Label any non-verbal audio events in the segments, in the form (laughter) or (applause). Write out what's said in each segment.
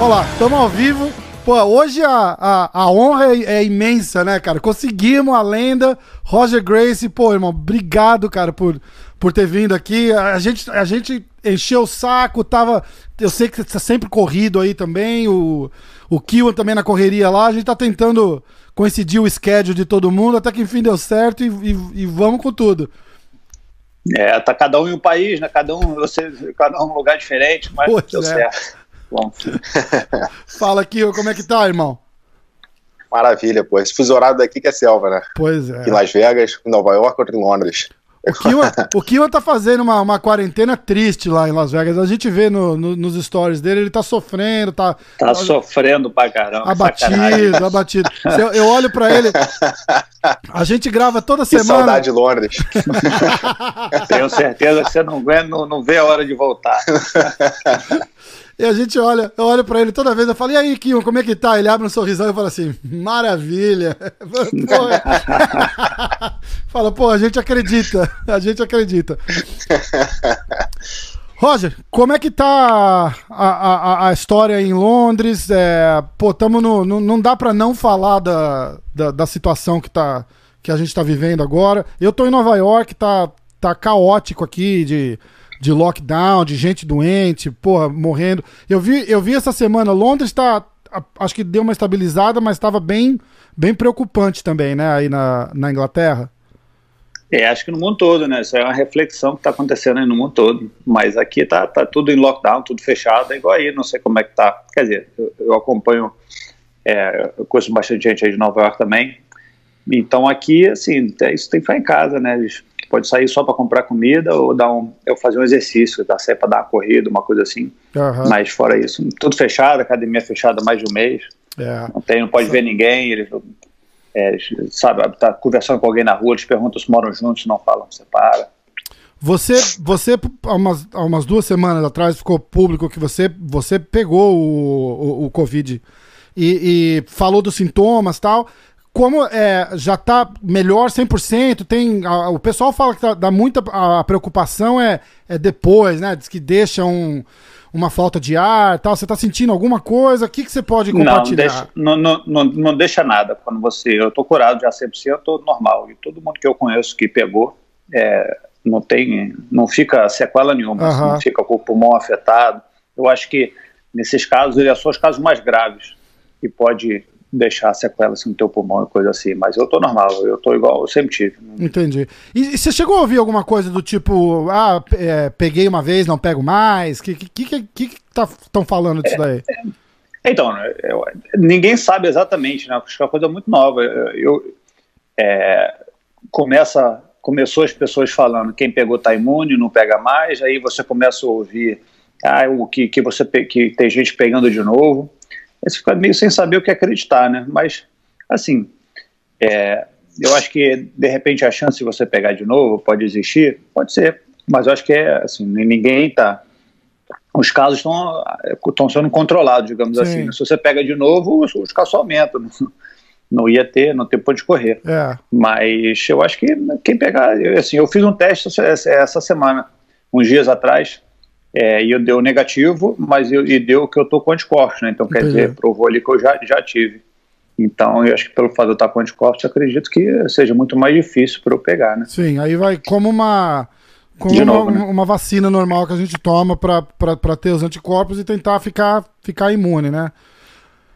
Olá, estamos ao vivo. Pô, hoje a, a, a honra é, é, imensa, né, cara? Conseguimos a lenda, Roger Grace. Pô, irmão, obrigado, cara, por, por ter vindo aqui. A gente, a gente encheu o saco, tava. Eu sei que você tá sempre corrido aí também. O, o Kiwan também na correria lá. A gente tá tentando coincidir o schedule de todo mundo, até que enfim deu certo e, e, e vamos com tudo. É, tá cada um em um país, né? Cada um, você, cada um em um lugar diferente, mas pois deu é. certo. Bom. (laughs) (laughs) Fala aqui, como é que tá, irmão? Maravilha, pô. Esse fuso horário daqui que é selva, né? Pois é. Em Las Vegas, em Nova York ou em Londres. O Kiwan, o Kiwan tá fazendo uma, uma quarentena triste lá em Las Vegas. A gente vê no, no, nos stories dele, ele tá sofrendo, tá. Tá sofrendo pra caramba. Abatido, sacanagem. abatido. Eu, eu olho pra ele. A gente grava toda que semana. Saudade de Londres. Tenho certeza que você não, não, não vê a hora de voltar. (laughs) E a gente olha, eu olho pra ele toda vez, eu falo, e aí, Kion, como é que tá? Ele abre um sorrisão e fala assim, maravilha. (laughs) (laughs) fala, pô, a gente acredita, a gente acredita. Roger, como é que tá a, a, a história em Londres? É, pô, tamo no, no, não dá pra não falar da, da, da, situação que, tá, que a gente tá vivendo agora. Eu tô em Nova York, tá, tá caótico aqui de de lockdown, de gente doente, porra, morrendo. Eu vi, eu vi essa semana, Londres está acho que deu uma estabilizada, mas estava bem, bem preocupante também, né, aí na, na Inglaterra. É, acho que no mundo todo, né? Isso é uma reflexão que está acontecendo aí no mundo todo. Mas aqui tá, tá tudo em lockdown, tudo fechado, é igual aí, não sei como é que tá. Quer dizer, eu, eu acompanho, é, eu conheço bastante gente aí de Nova York também. Então aqui, assim, é, isso tem que ficar em casa, né? Pode sair só para comprar comida ou dar um, eu fazer um exercício, dar sair para dar uma corrida, uma coisa assim. Uhum. Mas fora isso, tudo fechado, academia fechada mais de um mês. É. Não tem, não pode Sim. ver ninguém. Eles, é, sabe, tá conversando com alguém na rua, eles perguntam se moram juntos, não falam, separa. Você, você há, umas, há umas duas semanas atrás ficou público que você, você pegou o, o, o Covid e, e falou dos sintomas tal como é, já está melhor 100%, tem, a, o pessoal fala que tá, dá muita a preocupação é, é depois, né? Diz que deixa um, uma falta de ar tal. Você está sentindo alguma coisa? O que, que você pode compartilhar? Não, deixa, não, não, não, deixa nada. Quando você. Eu estou curado já 100%, eu estou normal. E todo mundo que eu conheço que pegou é, não tem. Não fica sequela nenhuma, uhum. assim, não fica com o pulmão afetado. Eu acho que nesses casos, ele é só os casos mais graves que pode deixar sequelas no teu pulmão e coisa assim, mas eu tô normal, eu tô igual eu sempre tive. Entendi. E, e você chegou a ouvir alguma coisa do tipo, ah, é, peguei uma vez, não pego mais? Que que que, que, que tá, estão falando disso daí? É, então, eu, ninguém sabe exatamente, né? Acho que é uma coisa muito nova. Eu, é, começa, começou as pessoas falando quem pegou tá imune, não pega mais, aí você começa a ouvir ah, o que, que você que tem gente pegando de novo você fica meio sem saber o que acreditar, né? Mas, assim, é, eu acho que, de repente, a chance de você pegar de novo pode existir, pode ser, mas eu acho que é, assim, ninguém está os casos estão sendo controlados, digamos Sim. assim. Né? Se você pega de novo, os, os casos aumentam. Não, (laughs) não ia ter, não tem ponto de correr. É. Mas eu acho que quem pegar, eu, assim, eu fiz um teste essa, essa semana, uns dias atrás, é, e eu deu negativo, mas eu, e deu que eu tô com anticorpos, né? Então quer Entendi. dizer, provou ali que eu já, já tive. Então, eu acho que pelo fato de eu estar com anticorpos, acredito que seja muito mais difícil para eu pegar, né? Sim, aí vai como uma como uma, novo, né? uma, vacina normal que a gente toma para ter os anticorpos e tentar ficar, ficar imune, né?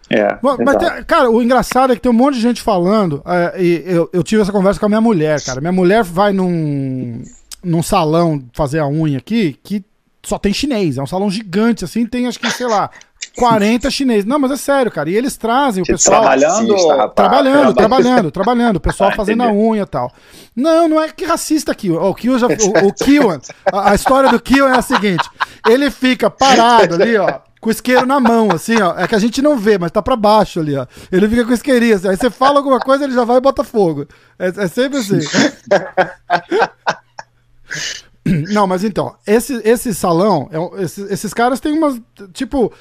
É, mas, tem, cara, o engraçado é que tem um monte de gente falando. É, e eu, eu tive essa conversa com a minha mulher, cara. Minha mulher vai num, num salão fazer a unha aqui que só tem chinês. É um salão gigante, assim, tem acho que, sei lá, 40 chineses. Não, mas é sério, cara. E eles trazem o pessoal. Trabalhando? trabalhando, trabalhando, trabalhando. O pessoal ah, fazendo a unha e tal. Não, não é que racista aqui. O Kiwan já. O, o Kiwan, a, a, história do Kiwan é a seguinte: ele fica parado ali, ó. Com o isqueiro na mão, assim, ó. É que a gente não vê, mas tá pra baixo ali, ó. Ele fica com o isqueirinho, assim. Aí você fala alguma coisa, ele já vai e bota fogo. É, é sempre assim. (laughs) (clears throat) Não, mas então, esse, esse salão, é esses, esses caras têm umas. Tipo,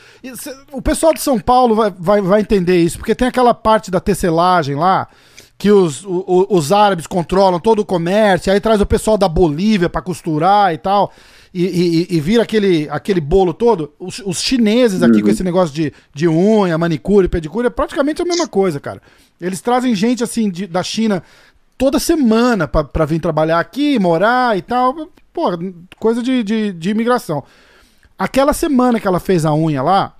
o pessoal de São Paulo vai, vai, vai entender isso, porque tem aquela parte da tecelagem lá, que os, o- os árabes controlam todo o comércio, aí traz o pessoal da Bolívia pra costurar e tal. E, e- e vira aquele, aquele bolo todo. Os, os chineses aqui com esse negócio de, de unha, manicure, pedicure, é praticamente a mesma coisa, cara. Eles trazem gente assim de- da China toda semana pra vir trabalhar aqui, morar e tal. Pô, coisa de, de, de imigração. Aquela semana que ela fez a unha lá,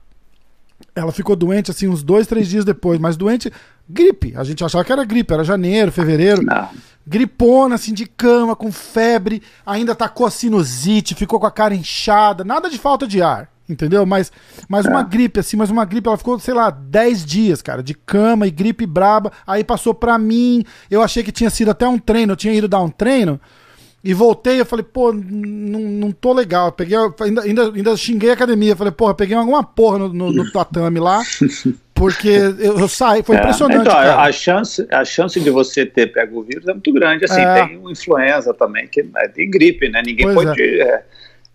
ela ficou doente assim uns dois, três dias depois, mas doente, gripe. A gente achava que era gripe, era janeiro, fevereiro. Não. Gripona, assim, de cama, com febre, ainda tacou a sinusite, ficou com a cara inchada, nada de falta de ar, entendeu? Mas, mas uma gripe, assim, mas uma gripe, ela ficou, sei lá, 10 dias, cara, de cama e gripe braba, aí passou pra mim, eu achei que tinha sido até um treino, eu tinha ido dar um treino, e voltei, eu falei, pô, não, não tô legal. Eu peguei, ainda, ainda, ainda xinguei a academia. Falei, porra, peguei alguma porra no, no, no tatame lá. (laughs) Porque eu, eu saí, foi É, impressionante. Então, cara. a chance, a chance de você ter pego o vírus é muito grande. Assim, É. tem o influenza também, que é de gripe, né? Ninguém Pois pode é,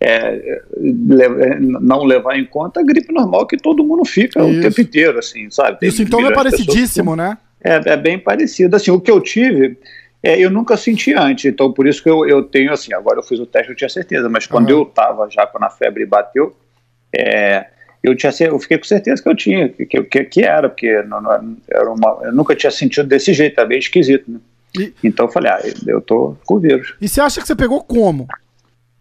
é, le- não levar em conta a gripe normal que todo mundo fica Isso. o tempo inteiro, assim, sabe? Tem o sintoma é de pessoas parecidíssimo, né? É, é bem parecido. Assim, o que eu tive, é, eu nunca senti antes, então por isso que eu, eu tenho, assim, agora eu fiz o teste, eu tinha certeza, mas quando Aham. eu estava já, quando a febre bateu, é, eu, tinha, eu fiquei com certeza que eu tinha, que, que, que era, porque não, não- era uma, eu nunca tinha sentido desse jeito, é bem esquisito, né? E- Então eu falei, ah, eu tô com o vírus. E você acha que você pegou como?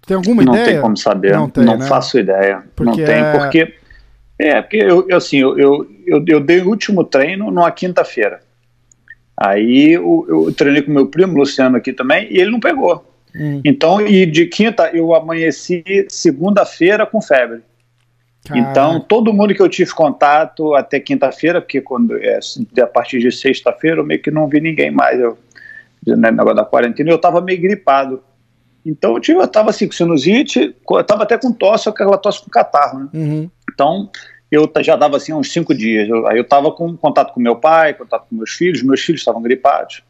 Tem alguma não ideia? tem como saber, Não não, tem, né? faço ideia. Porque não tem, é- porque. É, porque eu, eu, assim, eu, eu, eu, eu dei o último treino numa quinta-feira. Aí eu, eu treinei com meu primo, Luciano, aqui também, e ele não pegou. Hum, Então, e de quinta eu amanheci segunda-feira com febre. caraca. Então, todo mundo que eu tive contato até quinta-feira, porque quando é, a partir de sexta-feira eu meio que não vi ninguém mais, eu, né, negócio da quarentena, eu estava meio gripado. Então, eu tive, eu estava assim com sinusite, eu estava até com tosse, aquela tosse com catarro, né? Uhum. Então, eu já dava assim uns cinco dias. Eu- aí eu estava com contato com meu pai, contato com meus filhos, meus filhos estavam gripados.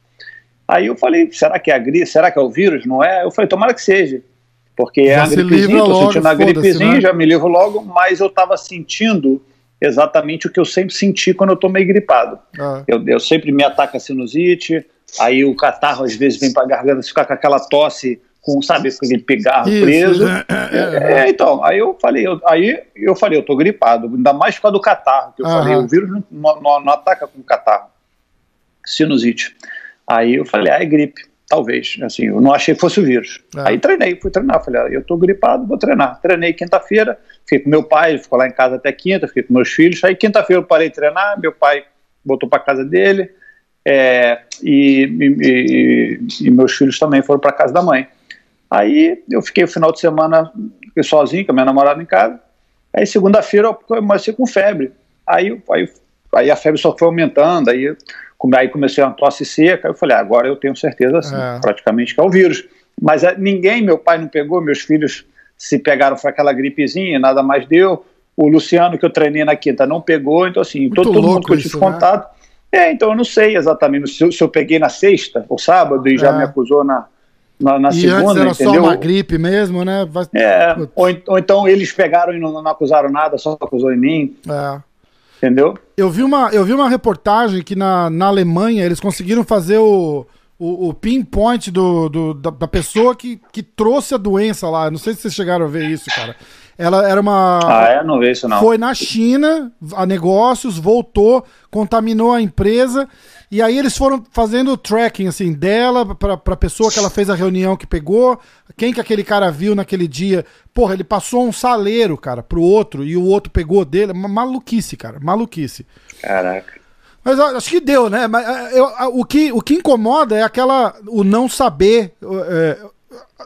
Aí eu falei, será que é a gripe? Será que é o vírus? Não é? Eu falei, tomara que seja. Porque é Já a se gripezinha, logo, sentindo a gripezinha, né? já me livro logo, mas eu estava sentindo exatamente o que eu sempre senti quando eu tô meio gripado. Ah, Eu, eu sempre me ataca a sinusite, aí o catarro às vezes vem para a garganta, ficar com aquela tosse, com, sabe, aquele pigarro Isso, preso. né? É, É, então, aí eu falei, eu, aí eu falei, eu tô gripado, ainda mais por causa do catarro, que eu Aham. falei, o vírus não, não- não- ataca com catarro, sinusite. Aí eu falei, ah, é gripe, talvez, assim, eu não achei que fosse o vírus. É. Aí treinei, fui treinar, falei, ah, eu tô gripado, vou treinar. Treinei quinta-feira, fiquei com meu pai, ficou lá em casa até quinta, fiquei com meus filhos, aí quinta-feira eu parei de treinar, meu pai voltou para casa dele, é, e, e- e- e meus filhos também foram para casa da mãe. Aí eu fiquei o final de semana sozinho, com a minha namorada em casa. Aí segunda-feira eu comecei com febre. Aí, aí, aí a febre só foi aumentando, aí, aí comecei uma tosse seca. Aí eu falei, ah, agora eu tenho certeza assim, É. praticamente que é o vírus. Mas ah, ninguém, meu pai não pegou, meus filhos se pegaram, foi aquela gripezinha, nada mais deu. O Luciano, que eu treinei na quinta, não pegou. Então, assim, todo, todo mundo que eu isso, tive né? contato. É, então eu não sei exatamente se eu, se eu peguei na sexta ou sábado e já É. me acusou na, na, na E segunda, antes era entendeu? só uma gripe mesmo, né? Vai- É, ou, ou então eles pegaram e não, não acusaram nada, só acusou em mim, É. entendeu? Eu vi uma, eu vi uma reportagem que na, na Alemanha eles conseguiram fazer o, o, o pinpoint do, do- da, da pessoa que, que trouxe a doença lá. Não sei se vocês chegaram a ver isso, cara. Ela era uma. Ah, é? Não vê isso não. Foi na China, a negócios, voltou, contaminou a empresa. E aí eles foram fazendo o tracking assim dela pra, pra pessoa que ela fez a reunião que pegou, quem que aquele cara viu naquele dia. Porra, ele passou um saleiro, cara, pro outro e o outro pegou dele. Ma- Maluquice, cara, maluquice. Caraca. Mas acho que deu, né? Mas eu- o, que, o que incomoda é aquela. o não saber. é,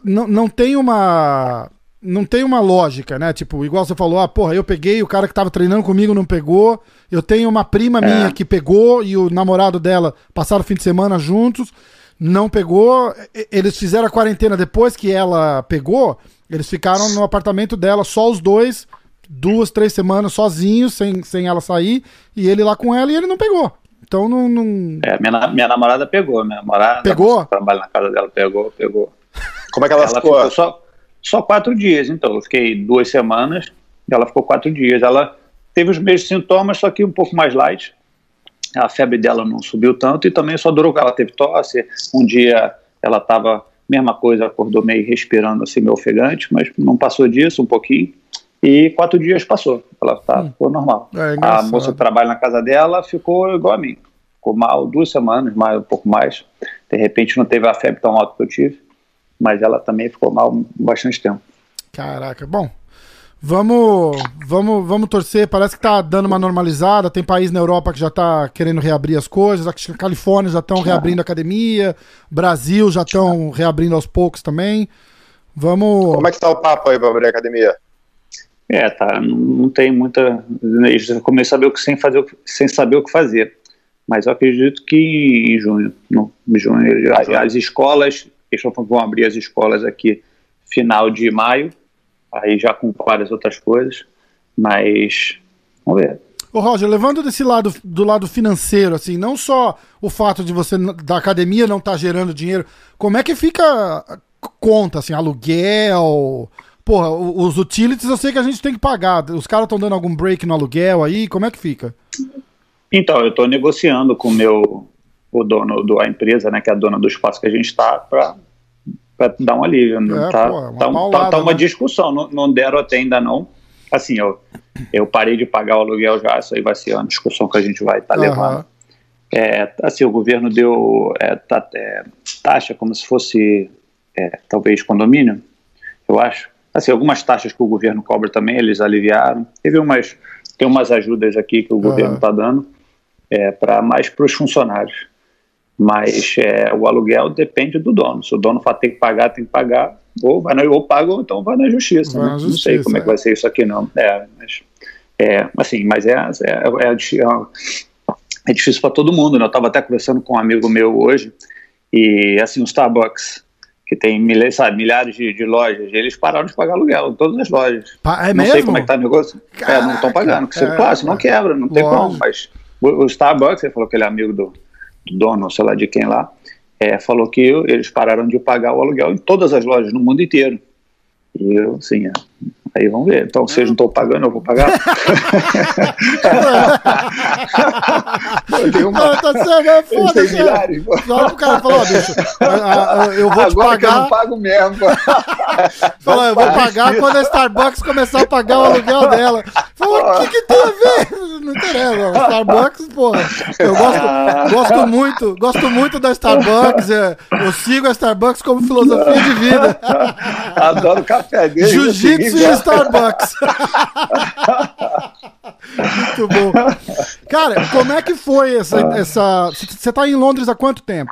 não, não tem uma. Não tem uma lógica, né? Tipo, igual você falou, ah, porra, eu peguei, o cara que tava treinando comigo não pegou. Eu tenho uma prima minha que pegou e o namorado dela passaram o fim de semana juntos, não pegou. Eles fizeram a quarentena depois que ela pegou, eles ficaram no apartamento dela, só os dois, duas, três semanas sozinhos, sem, sem ela sair, e ele lá com ela e ele não pegou. Então não. não... É, minha, minha namorada pegou, minha namorada Pegou? trabalha na casa dela, pegou, pegou. Como é que ela, Ela ficou? ficou só. Só quatro dias. Então, eu fiquei duas semanas, ela ficou quatro dias. Ela teve os mesmos sintomas, só que um pouco mais light. A febre dela não subiu tanto e também só durou. Ela teve tosse. Um dia ela estava, mesma coisa, acordou meio respirando assim, meio ofegante, mas não passou disso, um pouquinho. E quatro dias passou. Ela tá, hum. ficou normal. É, a moça que trabalha na casa dela ficou igual a mim. Ficou mal duas semanas, mais, um pouco mais. De repente não teve a febre tão alta que eu tive, mas ela também ficou mal bastante tempo. Caraca, bom. Vamos, vamos, vamos torcer. Parece que tá dando uma normalizada. Tem país na Europa que já tá querendo reabrir as coisas. A Califórnia já estão reabrindo a academia. Brasil já estão reabrindo aos poucos também. Vamos. Como é que tá o papo aí para abrir a academia? É, tá, não tem muita. Eu comecei a saber o que, sem, fazer, sem saber o que fazer. Mas eu acredito que em junho, no, junho as, as escolas, eles vão abrir as escolas aqui final de maio, aí já com várias outras coisas, mas vamos ver. Ô Roger, levando desse lado do lado financeiro, assim, não só o fato de você da academia não estar tá gerando dinheiro, como é que fica conta, assim, aluguel, porra, os utilities eu sei que a gente tem que pagar. Os caras estão dando algum break no aluguel aí? Como é que fica? Então, eu estou negociando com o meu o dono da empresa, né, que é a dona do espaço que a gente está, para dar um alívio. É, tá, pô, uma tá, paulada, tá, tá, uma né? discussão, não, não deram até ainda não. Assim, eu, eu parei de pagar o aluguel já, isso aí vai ser uma discussão que a gente vai estar tá uhum. levando. É, assim, o governo deu é, tá, é, taxa como se fosse é, talvez condomínio, eu acho. Assim, algumas taxas que o governo cobra também, eles aliviaram. Teve umas, tem umas ajudas aqui que o governo está dando, é, para mais para os funcionários. Mas é, o aluguel depende do dono. Se o dono fala tem que pagar, tem que pagar, ou, vai na, ou paga ou então vai na justiça. Vai né? na justiça não sei como é. que vai ser isso aqui, não. É, mas, é, assim, mas é, é, é, é difícil para todo mundo. Né? Eu estava até conversando com um amigo meu hoje, e assim, o Starbucks que tem milhares, sabe, milhares de, de, lojas, eles pararam de pagar aluguel todas as lojas. Pa é não mesmo? sei como é que tá o negócio. Caraca, é, não estão pagando. Porque, é, claro, não quebra, não tem como. Mas o, o, Starbucks, você falou que ele é amigo do dono, sei lá de quem lá, é, falou que eles pararam de pagar o aluguel em todas as lojas no mundo inteiro. E eu, assim, é, Aí vamos ver. Então, se eu não estou pagando, eu vou pagar. eu tenho uma... tá sendo, é foda, eu milhares, o cara falou, bicho, eu vou Agora te pagar. eu não pago mesmo. (laughs) Falou, eu vou pagar quando a Starbucks começar a pagar o aluguel dela. Falou, o que, que tem a ver? Não interessa. Starbucks, porra. Eu gosto, gosto muito, gosto muito da Starbucks. É, eu sigo a Starbucks como filosofia de vida. (laughs) Adoro café dele. Jiu-jitsu e Starbucks. Muito bom. Cara, como é que foi essa. essa... Você tá em Londres há quanto tempo?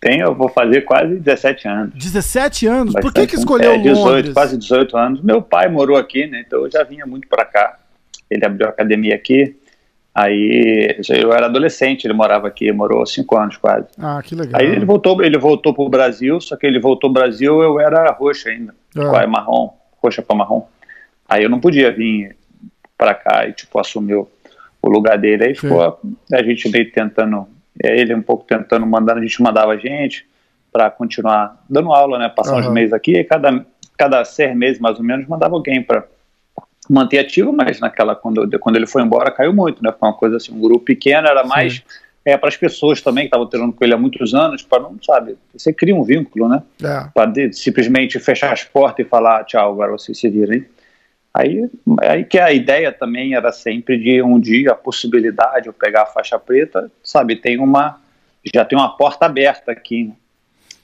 Tenho, eu vou fazer quase 17 anos. 17 anos? Bastante Por que, que escolheu é, 18, Londres? Quase 18 anos. Meu pai morou aqui, né? Então eu já vinha muito para cá. Ele abriu a academia aqui. Aí eu era adolescente, ele morava aqui, morou cinco anos quase. Ah, que legal. Aí ele voltou, ele voltou para o Brasil, só que ele voltou para o Brasil, eu era roxo ainda, ah. marrom para marrom. Aí eu não podia vir para cá e tipo assumir o, lugar dele. Aí ficou a gente meio tentando, é, ele um pouco tentando mandando, a gente mandava a gente para continuar dando aula, né? Passar uhum. uns meses aqui e cada cada seis meses mais ou menos mandava alguém para manter ativo, mas naquela quando quando ele foi embora caiu muito, né? Foi uma coisa assim, um grupo pequeno era mais Sim é, para as pessoas também que estavam treinando com ele há muitos anos, para não, sabe, você cria um vínculo, né? É. Para simplesmente fechar as portas e falar tchau, agora vocês se virem. Aí, aí que a ideia também era sempre de um dia a possibilidade, eu pegar a faixa preta, sabe, tem uma, já tem uma porta aberta aqui. Né?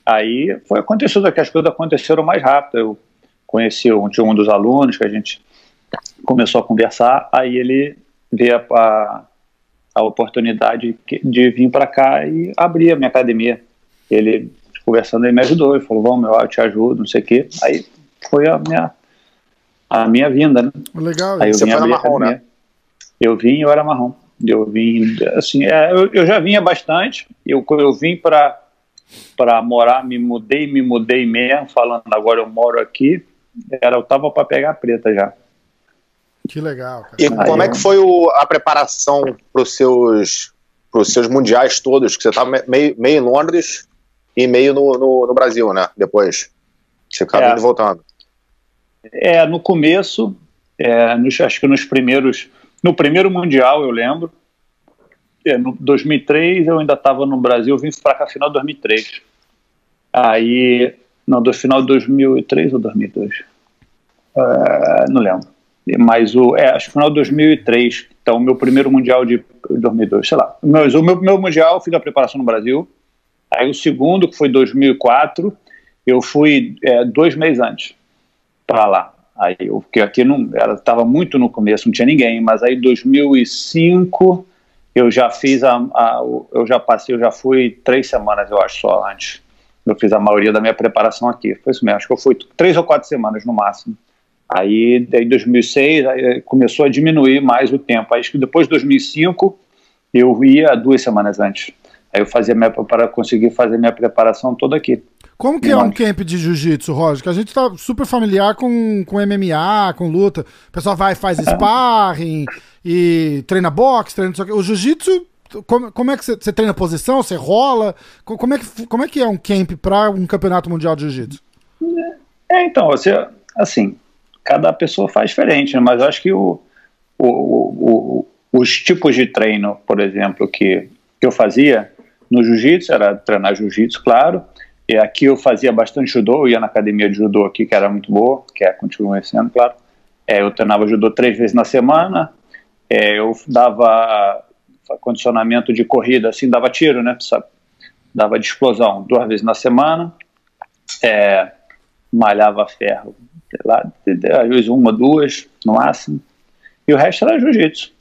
Aí foi acontecendo que as coisas aconteceram mais rápido. Eu conheci um, um dos alunos que a gente começou a conversar, aí ele veio a, a a oportunidade de vir para cá e abrir a minha academia. Ele, conversando, ele me ajudou, ele falou, vamos, eu te ajudo, não sei o quê. Aí foi a minha, a minha vinda, né? Legal. Aí eu Você vim foi marrom, né? Eu vim eu era marrom. Eu vim, assim, é, eu, eu, já vinha bastante, eu, eu vim para para morar, me mudei, me mudei mesmo, falando agora eu moro aqui, era, eu tava para pegar preta já. Que legal. Cara. E Aí como é que foi o, a preparação para os seus, pros seus mundiais todos? Que você estava tá meio, meio em Londres e meio no, no, no, Brasil, né? Depois. Você acabou é. voltando. É, no começo, é, nos, acho que nos primeiros, no primeiro mundial eu lembro, é, no 2003 eu ainda estava no Brasil, vim para cá final de 2003. Aí, não, do final de 2003 ou 2002? Uh, não lembro. Mas o, é, acho que final de 2003, então o meu primeiro mundial de 2002, sei lá. Mas o meu primeiro mundial eu fiz a preparação no Brasil. Aí o segundo, que foi 2004, eu fui é, dois meses antes para lá. Aí eu, porque aqui não, ela estava muito no começo, não tinha ninguém. Mas aí 2005 eu já fiz a, a, eu já passei, eu já fui três semanas, eu acho só antes. Eu fiz a maioria da minha preparação aqui. Foi isso mesmo, acho que eu fui três ou quatro semanas no máximo. Aí, em 2006, aí começou a diminuir mais o tempo. Aí, acho que depois de 2005, eu ia duas semanas antes. Aí eu fazia minha, para conseguir fazer minha preparação toda aqui. Como que é um camp de jiu-jitsu, Roger? Que a gente tá super familiar com, com MMA, com luta. O pessoal vai, faz (laughs) sparring e treina boxe, treina O jiu-jitsu, como, como, é que você, você treina posição? Você rola? Como é, que, como é que é um camp para um campeonato mundial de jiu-jitsu? É, então, você, assim, cada pessoa faz diferente, né? mas acho que o, o, o, os tipos de treino, por exemplo, que, que eu fazia no jiu-jitsu, era treinar jiu-jitsu, claro, e aqui eu fazia bastante judô, eu ia na academia de judô aqui, que era muito boa, que é, continua sendo, claro. É, eu treinava judô três vezes na semana, é, eu dava condicionamento de corrida, assim, dava tiro, né, sabe? Dava de explosão duas vezes na semana, é, malhava ferro sei lá, às vezes uma, duas no máximo, e o resto era jiu-jitsu.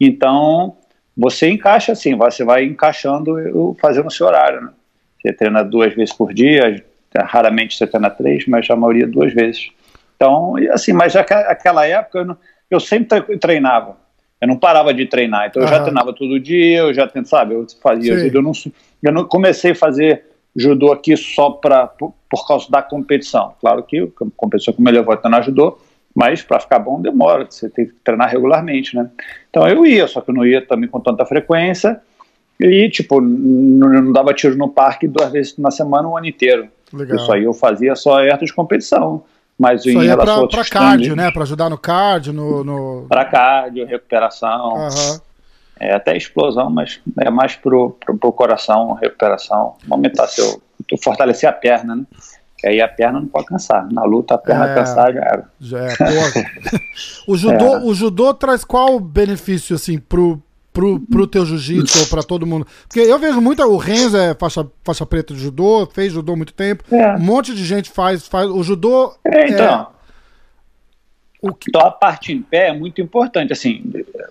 Então, você encaixa assim, você vai encaixando, fazendo o seu horário, né? Você treina duas vezes por dia, raramente você treina três, mas a maioria duas vezes. Então, assim, mas aquela época eu, não, eu sempre treinava, eu não parava de treinar, então eu já treinava todo dia, eu já, sabe, eu fazia, eu não, eu não comecei a fazer judô aqui só para por, por, causa da competição. Claro que a competição que melhor vai treinar judô, mas para ficar bom demora, você tem que treinar regularmente, né? Então eu ia, só que eu não ia também com tanta frequência e tipo não, não dava tiro no parque duas vezes na semana o um ano inteiro. Legal. Isso aí eu fazia só perto de competição. Mas Isso em relação para cardio, né? Para ajudar no cardio, no, no... para cardio, recuperação. Uhum é até explosão, mas é mais pro, pro, pro coração, recuperação, aumentar seu, fortalecer a perna, né? Que aí a perna não pode cansar. Na luta a perna é, cansar já era. Já é, (laughs) o judô, é. o judô traz qual benefício assim pro pro, pro teu jiu-jitsu ou pra todo mundo? Porque eu vejo muito, o Renzo é faixa, faixa preta de judô, fez judô há muito tempo, é. um monte de gente faz, faz o judô. É, então. O que... Então a parte em pé é muito importante. Assim,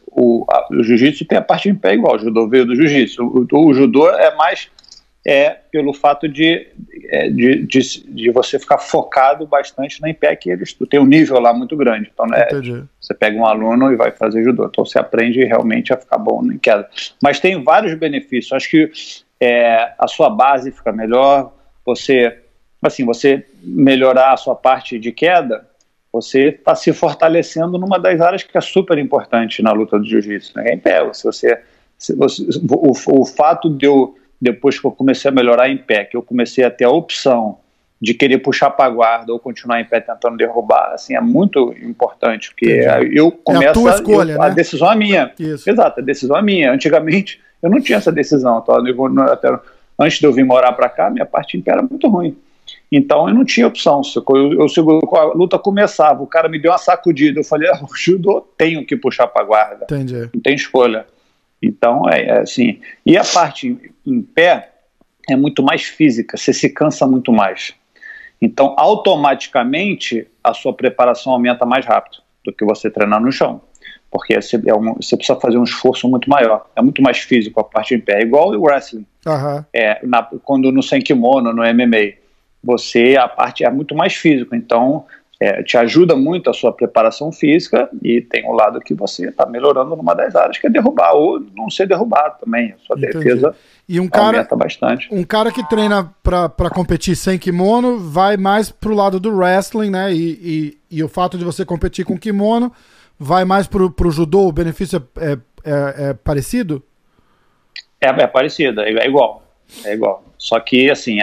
o, o jiu-jitsu tem a parte em pé igual, o judô veio do jiu-jitsu. O, o, judô é mais é pelo fato de, é, de, de, de, você ficar focado bastante na em pé, que eles tem um nível lá muito grande. Então, né, você pega um aluno e vai fazer judô. Então você aprende realmente a ficar bom em queda. Mas tem vários benefícios. Acho que é, a sua base fica melhor, você assim, você melhorar a sua parte de queda, você está se fortalecendo numa das áreas que é super importante na luta do jiu-jitsu, né? É em pé. Se você, se você o, o, fato de eu, depois que eu comecei a melhorar em pé, que eu comecei a ter a opção de querer puxar para a guarda ou continuar em pé tentando derrubar, assim, é muito importante, porque Entendi. eu começo é a tua escolha, eu, né? a decisão é minha. Isso. Exato, a decisão é minha. Antigamente eu não tinha essa decisão, tá? até, antes de eu vir morar para cá, minha parte em pé era muito ruim. Então eu não tinha opção. Eu, eu, eu, a luta começava, o cara me deu uma sacudida. Eu falei, (laughs) ah, o judô tenho que puxar para guarda. Entendi. Não tem escolha. Então é, é, assim. E a parte em, em pé é muito mais física, você se cansa muito mais. Então, automaticamente, a sua preparação aumenta mais rápido do que você treinar no chão. Porque você, é um, você precisa fazer um esforço muito maior. É muito mais físico a parte em pé. É igual o wrestling. Uhum. É, na, quando no sem kimono, no MMA você a parte é muito mais físico, então é, te ajuda muito a sua preparação física e tem o um lado que você está melhorando numa das áreas que é derrubar ou não ser derrubado também. A sua Entendi. defesa e um cara, bastante. Um cara que treina para competir sem kimono vai mais pro lado do wrestling, né? E, e, e, o fato de você competir com kimono vai mais pro, pro judô, o benefício é, é, é parecido? É, é parecido, é, igual. É igual. Só que, assim,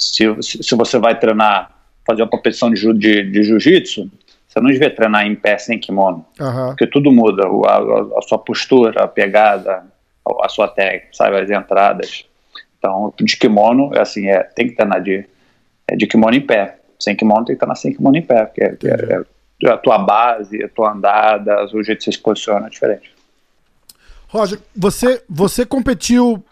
se, se você vai treinar, fazer uma competição de, de, de jiu-jitsu, você não devia treinar em pé sem kimono, Aham. porque tudo muda, a, a- a sua postura, a pegada, a, a sua técnica, sabe, as entradas. Então, de kimono, é assim, é, tem que treinar de, é de kimono em pé. Sem kimono tem que treinar sem kimono em pé, porque é, é- é a tua base, a tua andada, o jeito que você se posiciona é diferente. Roger, você, você competiu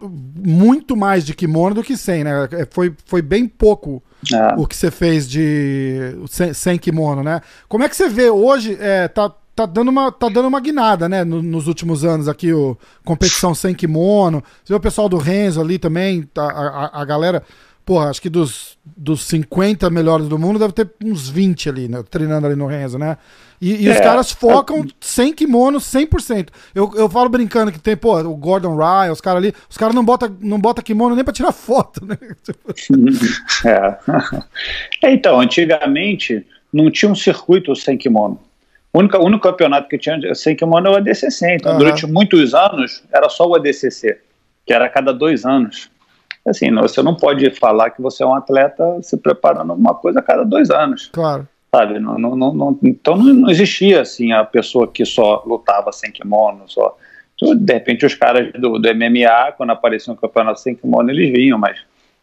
muito mais de kimono do que sem, né? É, Foi, foi bem pouco É. o que você fez de sem, sem kimono, né? Como é que você vê hoje? É, tá, tá, dando uma, tá dando uma guinada, né? no- nos últimos anos aqui, o competição sem kimono. Você vê o pessoal do Renzo ali também, tá, a, a, a galera. Porra, acho que dos, dos 50 melhores do mundo deve ter uns 20 ali, né? Treinando ali no Renzo, né? E, e os É, caras focam sem kimono 100%. Eu, eu falo brincando que tem, pô, o Gordon Ryan, os caras ali, os caras não botam não bota kimono nem pra tirar (laughs) foto, né? (laughs) É. É, Então, antigamente não tinha um circuito sem kimono. O único, o único campeonato que tinha sem kimono é o ADCC. Então, Aham. durante muitos anos, era só o ADCC, que era a cada dois anos. Assim, você não pode falar que você é um atleta se preparando uma coisa a cada dois anos, Claro. sabe? Não, não, não, então, não, não existia, assim, a pessoa que só lutava sem kimono, só... Então, De repente, os caras do, do MMA, quando apareciam um campeonato sem kimono, eles vinham, mas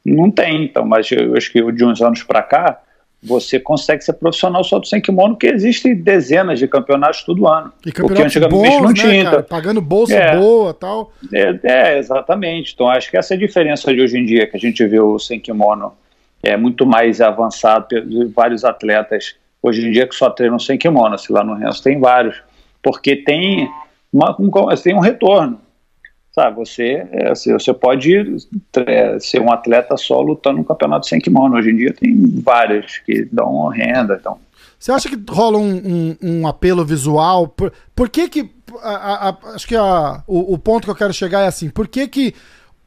não tem. Então, mas eu acho que de uns anos para cá, você consegue ser profissional só do sem kimono, que existem dezenas de campeonatos todo ano. E Porque antigamente bons, não né, tinha. então- Pagando bolsa É. boa e tal. É, é, exatamente. Então, acho que essa é a diferença de hoje em dia, que a gente vê o sem kimono é muito mais avançado, pe- vários atletas hoje em dia que só treinam sem kimono, se lá no Renzo tem vários, porque tem, uma, um, tem um retorno. Sabe, você, é, você, você pode é, ser um atleta só lutando no campeonato sem kimono. Hoje em dia tem vários que dão renda. Então, Você acha que rola um, um- um apelo visual? Por, por que que. a- a- acho que a- o, o ponto que eu quero chegar é assim: por que que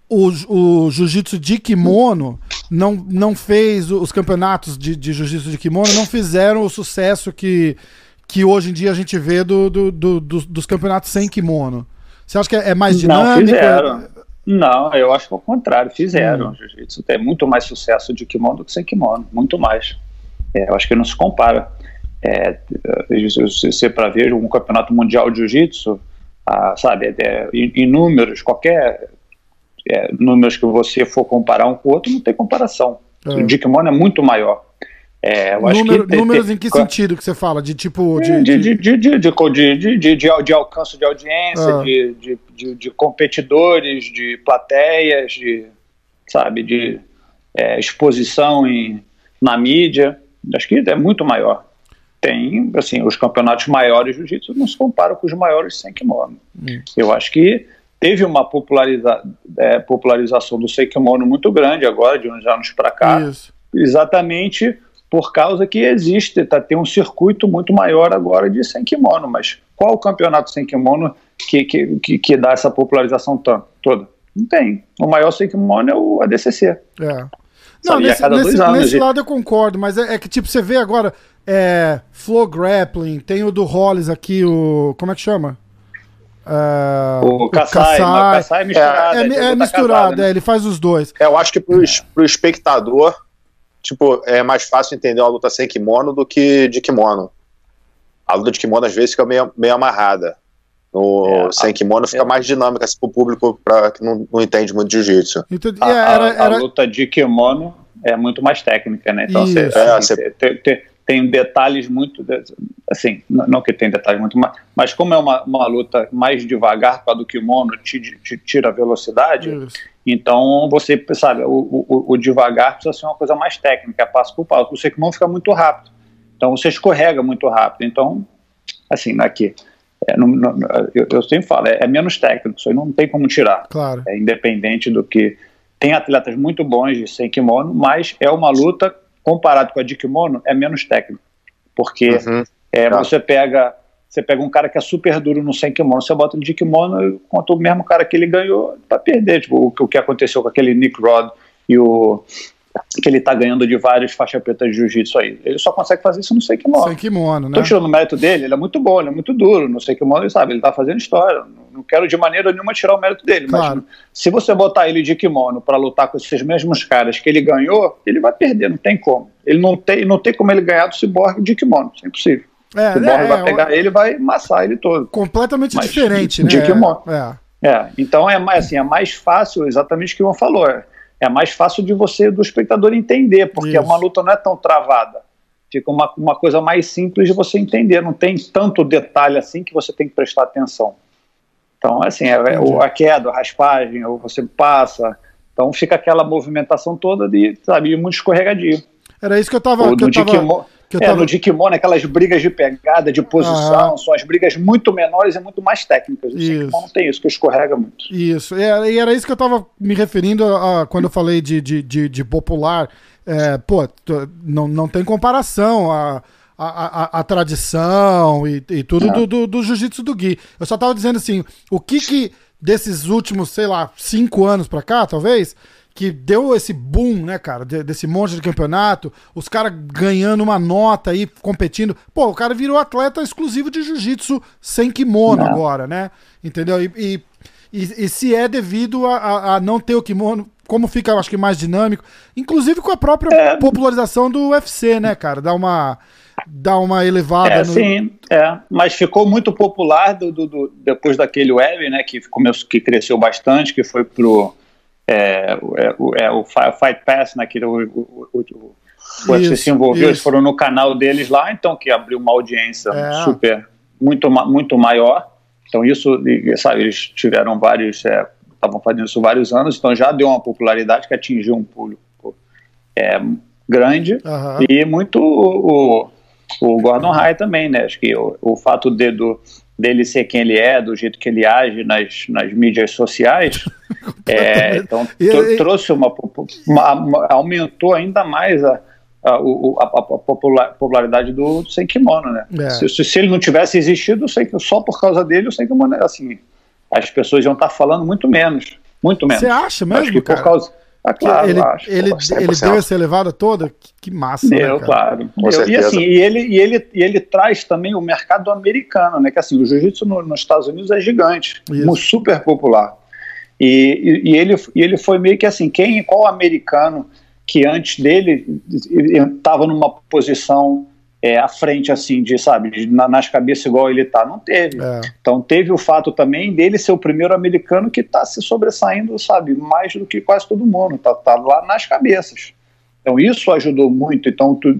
o, o jiu-jitsu de kimono não, não fez os campeonatos de, de jiu-jitsu de kimono, não fizeram o sucesso que, que hoje em dia a gente vê do, do- do- dos, dos campeonatos sem kimono? Você acha que é mais Não dinâmico? fizeram. Não, eu acho que é o contrário, fizeram. O jiu-jitsu tem muito mais sucesso de kimono do que sem kimono, muito mais. É, eu acho que não se compara. É, se você para ver um campeonato mundial de jiu-jitsu, ah, sabe, é, em, em números, qualquer é, números que você for comparar um com o outro, não tem comparação. É. O de kimono é muito maior. É, Número, que, números em que sentido que você fala? De tipo. De, de, de, de, de, de alcance de audiência, ah. de, de, competidores, de plateias, de, sabe, de é, exposição em, na mídia. Acho que é muito maior. Tem, assim, os campeonatos maiores de jiu-jitsu não se comparam com os maiores sem kimono. Hum. Eu acho que teve uma populariza, é, popularização do sem kimono muito grande agora, de uns anos para cá. Isso. Exatamente por causa que existe, tá, tem um circuito muito maior agora de sem kimono, mas qual o campeonato sem kimono que, que, que, que dá essa popularização tanto, toda? Não tem. O maior sem kimono é o ADCC. É. Não, nesse, cada nesse- dois anos, nesse lado eu concordo, mas é, é que tipo, você vê agora é, Flow Grappling, tem o do Hollis aqui, o. Como é que chama? É, O Kassai, o Kassai é misturado. É, é tem outra misturado, casada, né? é, ele faz os dois. É, eu acho que pro, es- pro espectador, tipo, é mais fácil entender uma luta sem kimono do que de kimono. A luta de kimono às vezes fica meio, meio amarrada. No, É, sem kimono fica é. mais dinâmica assim, pro público pra, que não, não entende muito de jiu-jitsu. Então, A, é, era, a- a era- luta de kimono é muito mais técnica, né? Então, você. É, assim, você- tem, tem- tem detalhes muito. Assim, não que tem detalhes muito mais. Mas como é uma, uma luta mais devagar para do kimono, te, te tira a velocidade. isso. Então, você sabe, o, o, o devagar precisa ser uma coisa mais técnica, é passo por passo. O Sekimon fica muito rápido. Então, você escorrega muito rápido. Então, assim, aqui. É, não- não- eu, eu sempre falo, é, é menos técnico, isso aí não tem como tirar. Claro. É independente do que. Tem atletas muito bons de sem kimono, mas é uma luta, comparado com a de kimono, é menos técnico. Porque Uhum. é, Tá. você pega. Você pega um cara que é super duro no sem kimono, você bota ele de kimono contra o mesmo cara que ele ganhou para perder. Tipo, o, o que aconteceu com aquele Nick Rod e o, que ele tá ganhando de vários faixa preta de jiu-jitsu aí. Ele só consegue fazer isso no Seikimono. Seikimono, né? Tô tirando o mérito dele, ele é muito bom, ele é muito duro. No Seikimono, ele sabe, ele tá fazendo história. Não quero de maneira nenhuma tirar o mérito dele, Claro. mas se você botar ele de kimono para lutar com esses mesmos caras que ele ganhou, ele vai perder, não tem como. Ele não tem, não tem como ele ganhar do Cyborg de kimono, isso é impossível. É, o Cyborg é, vai é, pegar ele e vai amassar ele todo. completamente Mas diferente, de né? kimono. É. É, então é mais assim, é mais fácil, exatamente o que o Ivan falou, é, é mais fácil de você, do espectador, entender, porque Isso. uma luta não é tão travada. Fica uma, uma coisa mais simples de você entender, não tem tanto detalhe assim que você tem que prestar atenção. Então, assim, é, é o- a queda, a raspagem, ou você passa, então fica aquela movimentação toda de, sabe, muito escorregadio. Era isso que eu tava. O que eu tava, que eu é, tava- no de kimono, aquelas brigas de pegada, de posição, são as brigas muito menores e muito mais técnicas. O kimono não tem isso, que escorrega muito. Isso, e era, e era isso que eu tava me referindo a, a- quando eu falei de, de, de, de popular. É, pô, não, não tem comparação a, a, a, a tradição e, e tudo do, do, do jiu-jitsu do Gui. Eu só tava dizendo assim, o que que desses últimos, sei lá, cinco anos pra cá, talvez, que deu esse boom, né, cara, de- desse monte de campeonato, os caras ganhando uma nota aí, competindo. Pô, o cara virou atleta exclusivo de jiu-jitsu sem kimono Não. agora, né? Entendeu? E, e, e- e se é devido a, a- a não ter o kimono, como fica, eu acho que mais dinâmico, inclusive com a própria É. popularização do UFC, né, cara? Dá uma, dá uma elevada É, no. sim, é. Mas ficou muito popular do, do- do- depois daquele web, né? Que, começou, que cresceu bastante, que foi pro. É, o- é, o- é, o Fi- Fight Pass, né? Que o, o, o, o UFC Isso, se envolveu, eles foram no canal deles lá, então que abriu uma audiência É. super, muito, muito maior. Então isso, sabe, eles tiveram vários, é, estavam fazendo isso vários anos, então já deu uma popularidade que atingiu um público é, grande. Aham. E muito o, o Gordon High também, né? Acho que o, o fato de, do, dele ser quem ele é, do jeito que ele age nas, nas mídias sociais, (laughs) é, (laughs) então tro- trouxe uma, uma- uma- aumentou ainda mais a, a, o- a- a popula- popularidade do Sem Kimono, né? É. Se, se- ele não tivesse existido, eu sei que só por causa dele, eu sei que assim, as pessoas iam estar falando muito menos, muito menos. Você acha Acho que mesmo, por cara? causa, ah, claro, ele, acho. ele, pô, 100%. ele deu essa elevada toda? Que, que massa, né, Deu, cara? claro. Com Deu. E certeza. assim, e ele, e, ele, e ele traz também o mercado americano, né? Que assim, o jiu-jitsu no- nos Estados Unidos é gigante, Isso. super popular. E, e, ele, e ele foi meio que assim, quem, qual americano que antes dele estava numa posição é, à frente, assim, de, sabe, na- nas cabeças igual ele tá? Não teve. É. Então teve o fato também dele ser o primeiro americano que está se sobressaindo, sabe, mais do que quase todo mundo, tá, tá lá nas cabeças. Então isso ajudou muito. Então tu-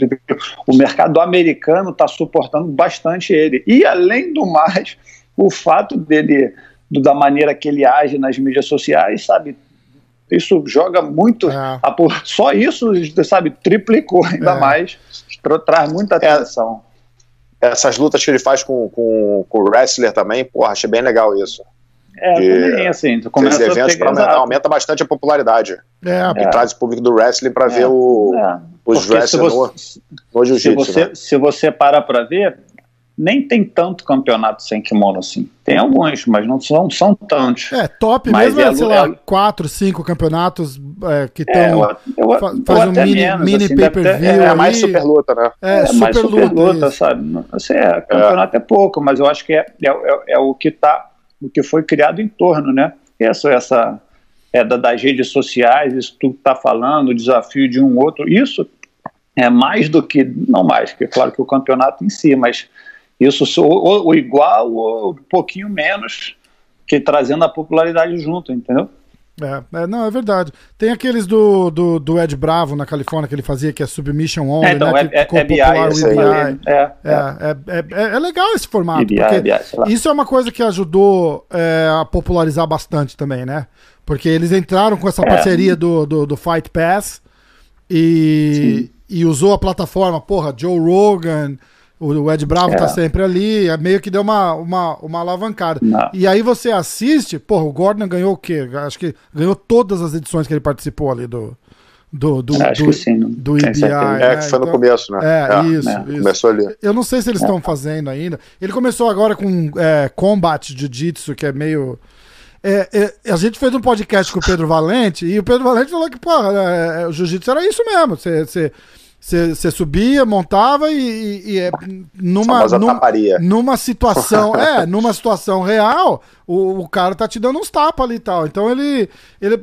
o mercado americano está suportando bastante ele. E além do mais, o fato dele, da maneira que ele age nas mídias sociais, sabe, isso joga muito. É. a por- só isso, sabe, triplicou ainda É. mais. Tra- Traz muita atenção. Essas lutas que ele faz com, com, com o wrestler também, porra, achei bem legal isso. É, também, assim, tu Esses começa a eventos pegar- pra aumentar, exato. aumenta bastante a popularidade. É, E traz o público do wrestling pra ver o, É. os Porque se wrestlers no, você, no se, jiu-jitsu. você, né? se você parar para ver, nem tem tanto campeonato sem kimono assim. Tem alguns, mas não são, são tantos. É, top Mas mesmo, é é, sei lá, é- quatro, cinco campeonatos é, que É, estão. ou faz um mini- menos, mini assim, pay-per-view É ali. mais super luta, né? É, É, super, mais super luta. luta, sabe? Assim, é, campeonato é. pouco, mas eu acho que é, é, é- é o que tá, o que foi criado em torno, né? Essa, essa é da- das redes sociais, isso tudo que tá falando, o desafio de um outro, isso é mais do que, não mais, que é claro que o campeonato em si, mas isso ou, ou igual ou um pouquinho menos, que trazendo a popularidade junto, entendeu? É, é, não, é verdade. Tem aqueles do, do, do Ed Bravo na Califórnia que ele fazia, que é Submission Only, É, então, né? é, que é, ficou é BI, o EBI. é, é, É, é, é, legal esse formato, EBI, porque EBI, isso é uma coisa que ajudou a popularizar bastante também, né? Porque eles entraram com essa parceria do, do, do Fight Pass e, e usou a plataforma, porra, Joe Rogan, o, Ed Bravo É. tá sempre ali, é meio que deu uma, uma, uma alavancada. Não. E aí você assiste, porra, o Gordon ganhou o quê? Acho que ganhou todas as edições que ele participou ali do. Do, do, Acho do, que sim, não do né? É, que foi no Então- começo, né? É, isso, é. isso. Começou ali. Eu não sei se eles estão fazendo ainda. Ele começou agora com é, Combat Jiu-Jitsu, que é meio. é, é, a gente fez um podcast com o Pedro Valente e o Pedro Valente falou que, pô, é, é, o jiu-jitsu era isso mesmo. Você você subia, montava e, e, e é, numa, num, numa situação, é, numa situação real, o, o, cara tá te dando uns tapas ali e tal. Então ele. ele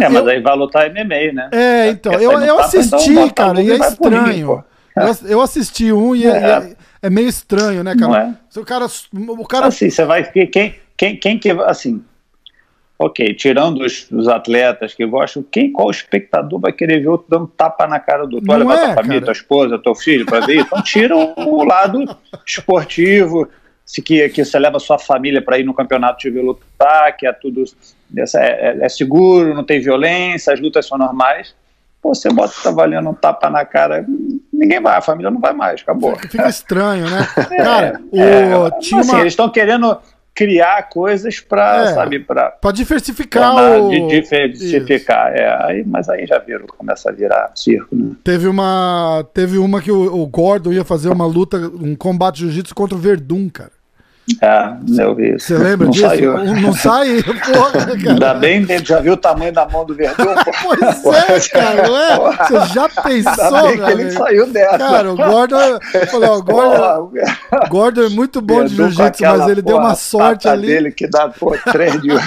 é, mas aí vai lutar MMA, né? É, então. Eu, eu tapa, assisti, então, cara, e é estranho. eu, eu, assisti um e é, é, é, meio estranho, né, cara? Não é? O cara. O cara... Assim, você vai. Quem, quem, quem que. Assim, Ok, tirando os, os, atletas que gostam, quem, qual espectador vai querer ver outro dando tapa na cara do outro? Olha, vai é, tua família, tua esposa, teu filho para ver? Então tira o lado esportivo, se que, que você leva sua família para ir no campeonato de ver lutar, que é tudo é, é, é, seguro, não tem violência, as lutas são normais. Pô, você bota tá valendo um tapa na cara, ninguém vai, a família não vai mais, acabou. Fica estranho, né? (laughs) É, cara, o, é, tinha assim, uma... eles estão querendo criar coisas para, é, sabe, para diversificar o... de diversificar, é, aí, mas aí já viram, começa a virar circo, né? Teve uma, teve uma que o, o Gordon ia fazer uma luta, um combate de jiu-jitsu contra o Verdun, cara. É, eu vi isso. Você lembra não disso? Saiu. Não sai, (laughs) porra, cara. Ainda bem que já viu o tamanho da mão do Verdun. (laughs) pois é, cara, não é? Você já pensou, bem que ele saiu dessa. Cara, o Gordon, falei, ó, o Gordon, Gordon é muito bom Verdun de jiu-jitsu, mas ele porra, deu uma sorte ali. dele que dá, pô, três de... (laughs)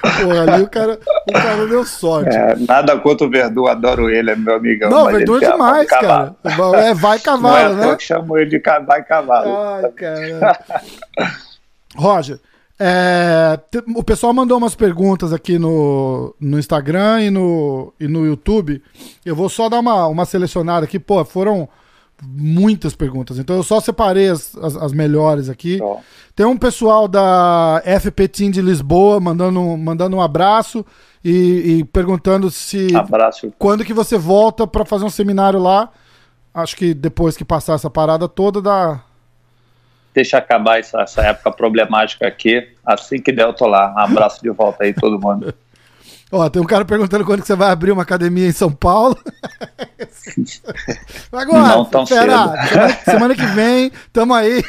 Porra, ali o cara, o cara deu sorte. É, nada contra o Verdun, adoro ele, é meu amigão. Não, Verdun é demais, cara. É, vai cavalo, não é né? Eu chamo ele de vai cavalo. Ai, cara. Roger, é, o pessoal mandou umas perguntas aqui no, no Instagram e no, e no YouTube. Eu vou só dar uma, uma selecionada aqui. Pô, foram muitas perguntas. Então eu só separei as, as, as melhores aqui. Oh. Tem um pessoal da FP Team de Lisboa mandando, mandando um abraço e, e perguntando se abraço. quando que você volta para fazer um seminário lá. Acho que depois que passar essa parada toda dá. Deixa acabar essa, essa época problemática aqui. Assim que der, eu tô lá. Um abraço de volta aí, todo mundo. (laughs) Ó, tem um cara perguntando quando que você vai abrir uma academia em São Paulo. (laughs) Agora, não tão pera, cedo. Semana, semana que vem, tamo aí.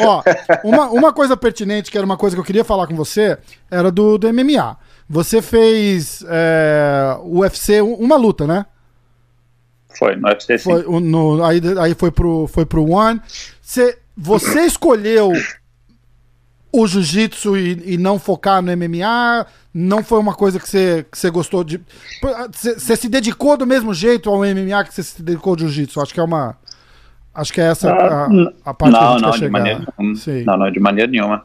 Ó, uma, uma coisa pertinente, que era uma coisa que eu queria falar com você, era do, do MMA. Você fez é, o UFC, uma luta, né? Foi, no UFC sim. Foi, no, aí, aí foi pro, foi pro One. Cê, você escolheu o jiu-jitsu e, e, não focar no MMA? Não foi uma coisa que você que gostou de. Você se dedicou do mesmo jeito ao MMA que você se dedicou ao jiu-jitsu? Acho que é uma. Acho que é essa a, a parte não, que a gente não, quer de maneira, não, não, de maneira nenhuma.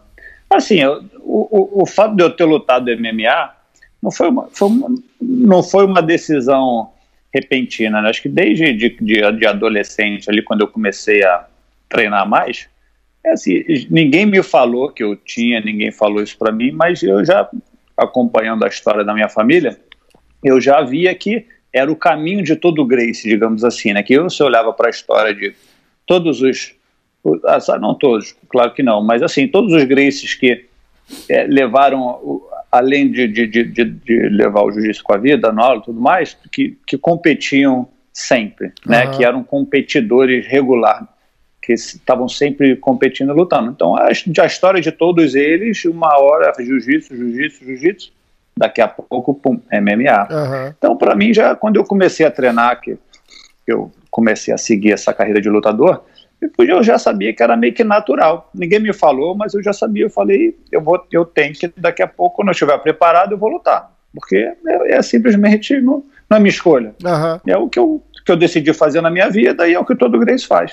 Assim, eu, o, o, o fato de eu ter lutado MMA não foi uma, foi uma, não foi uma decisão repentina. Né? Acho que desde de, de, de, adolescente, ali quando eu comecei a treinar mais, é assim, ninguém me falou que eu tinha, ninguém falou isso para mim, mas eu já acompanhando a história da minha família, eu já via que era o caminho de todo o Grace, digamos assim, né? Que eu, se olhava para a história de todos os, ah, não todos, claro que não, mas assim, todos os Graces que é, levaram, além de, de, de, de levar o jiu-jitsu com a vida, no aula e tudo mais, que, que competiam sempre, né? Uhum. Que eram competidores regulares, que estavam sempre competindo e lutando. Então, a, a história de todos eles, uma hora jiu-jitsu, jiu-jitsu, jiu-jitsu, daqui a pouco, pum, MMA. Uhum. Então, para mim, já quando eu comecei a treinar, que eu comecei a seguir essa carreira de lutador, eu já sabia que era meio que natural. Ninguém me falou, mas eu já sabia. Eu falei, eu vou, eu tenho que daqui a pouco, quando eu estiver preparado, eu vou lutar, porque é, é simplesmente não, não é minha escolha. Uhum. É o que eu, que eu decidi fazer na minha vida e é o que todo Grace faz.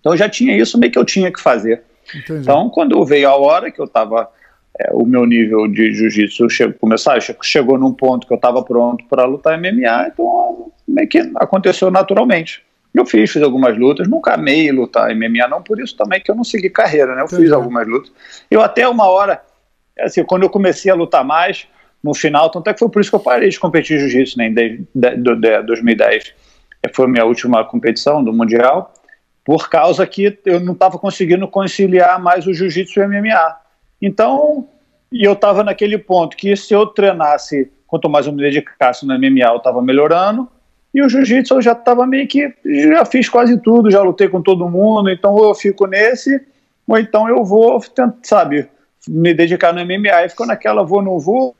Então eu já tinha isso meio que eu tinha que fazer. Entendi. Então quando veio a hora que eu estava é, o meu nível de jiu-jitsu chegou, começar, chegou num ponto que eu estava pronto para lutar MMA, então meio que aconteceu naturalmente. Eu fiz, fiz algumas lutas, nunca amei lutar MMA, não por isso também que eu não segui carreira, né? Eu Entendi. fiz algumas lutas. Eu até uma hora, assim, quando eu comecei a lutar mais, no final, tanto é que foi por isso que eu parei de competir jiu-jitsu, né, em 2010. Foi a minha última competição do Mundial, por causa que eu não estava conseguindo conciliar mais o jiu-jitsu e o MMA. Então, e eu estava naquele ponto que se eu treinasse, quanto mais eu me dedicasse no MMA, eu estava melhorando, e o jiu-jitsu eu já estava meio que. Já fiz quase tudo, já lutei com todo mundo, então ou eu fico nesse, ou então eu vou, sabe, me dedicar no MMA. E ficou naquela, vou, não vou.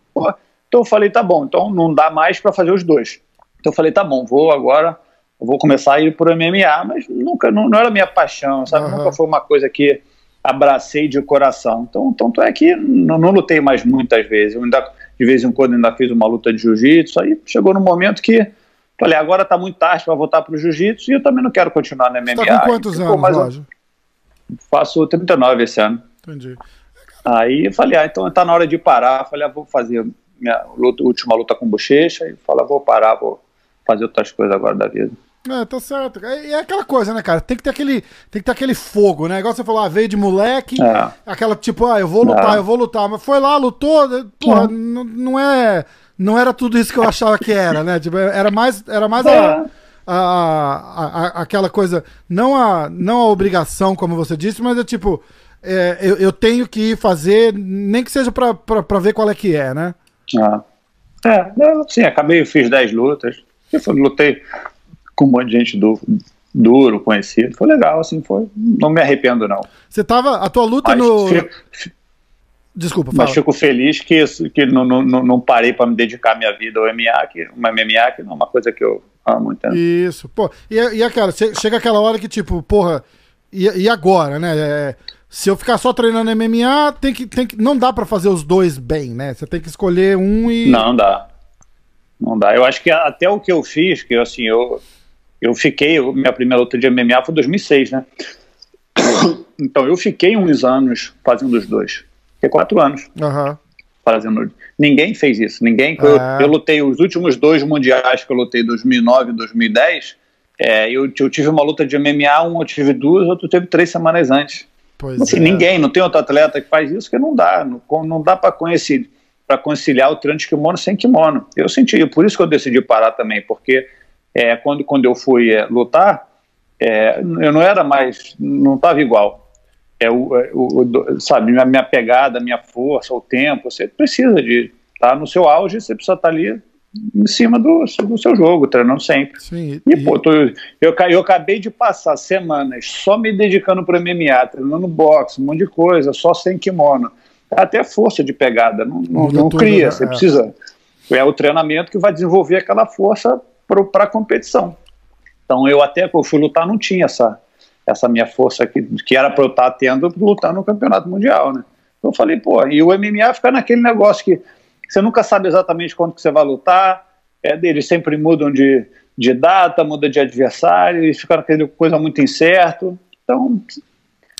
Então eu falei, tá bom, então não dá mais para fazer os dois. Então eu falei, tá bom, vou agora, vou começar a ir pro MMA, mas nunca, não, não era minha paixão, sabe? Uhum. Nunca foi uma coisa que abracei de coração. Então, tanto é que não, não lutei mais muitas vezes. Eu ainda, de vez em quando ainda fiz uma luta de jiu-jitsu, aí chegou no momento que falei, agora tá muito tarde para voltar pro jiu-jitsu e eu também não quero continuar no MMA. Você tá com quantos e, anos, Roger? Faço 39 esse ano. Entendi. Aí eu falei, ah, então tá na hora de parar. Falei, ah, vou fazer minha luta, última luta com bochecha e falei, ah, vou parar, vou fazer outras coisas agora da vida. É, tá certo. É, é aquela coisa, né, cara? Tem que ter aquele, tem que ter aquele fogo, né? Igual você falou, ah, veio de moleque, é. aquela tipo, ah, eu vou lutar, é. eu vou lutar. Mas foi lá, lutou, né? porra, não, não é. Não era tudo isso que eu achava que era, né? Tipo, era mais, era mais a, é. a, a, aquela coisa, não a, não a obrigação, como você disse, mas é tipo, é, eu, eu tenho que fazer, nem que seja pra, pra, pra ver qual é que é, né? Ah. É, sim, acabei, fiz 10 lutas. Eu lutei com um monte de gente do, duro, conhecido. Foi legal, assim, foi. Não me arrependo, não. Você tava. A tua luta Mas no. Fico, Desculpa, fala. Mas fico feliz que, que não, não, não parei para me dedicar minha vida ao MMA, que uma MMA que não é uma coisa que eu amo muito. Isso, pô. E, e aquela, chega aquela hora que, tipo, porra, e, e agora, né? É, se eu ficar só treinando MMA, tem que, tem que, não dá para fazer os dois bem, né? Você tem que escolher um e. Não dá. Não dá. Eu acho que até o que eu fiz, que assim, eu, eu fiquei, minha primeira luta de MMA foi em 2006, né? (coughs) Então eu fiquei uns anos fazendo os dois. Fiquei quatro anos uhum. fazendo. Ninguém fez isso. Ninguém. Eu, é. eu, lutei os últimos dois mundiais que eu lutei, 2009 e 2010. É, eu, eu tive uma luta de MMA, um eu tive duas, outro teve três semanas antes. Pois assim, é. Ninguém, não tem outro atleta que faz isso, que não dá. Não, não dá para conhecer para conciliar o treino de kimono sem kimono. Eu senti, por isso que eu decidi parar também, porque é, quando, quando eu fui é, lutar, é, eu não era mais, não estava igual. É, o, é, o, sabe, minha, minha pegada, minha força, o tempo, você precisa de estar tá no seu auge, você precisa estar tá ali em cima do, do seu jogo, treinando sempre. Sim, e, e... Pô, tô, eu, eu acabei de passar semanas só me dedicando para MMA, treinando boxe, um monte de coisa, só sem kimono até força de pegada, não, não, não cria, né? você é. precisa. É o treinamento que vai desenvolver aquela força para a competição. Então eu até eu fui lutar não tinha essa, essa minha força que, que era para eu estar tendo para lutar no campeonato mundial, né? Eu falei, pô, e o MMA fica naquele negócio que você nunca sabe exatamente quando que você vai lutar, é, eles sempre mudam de, de data, muda de adversário, e fica aquela coisa muito incerto. Então,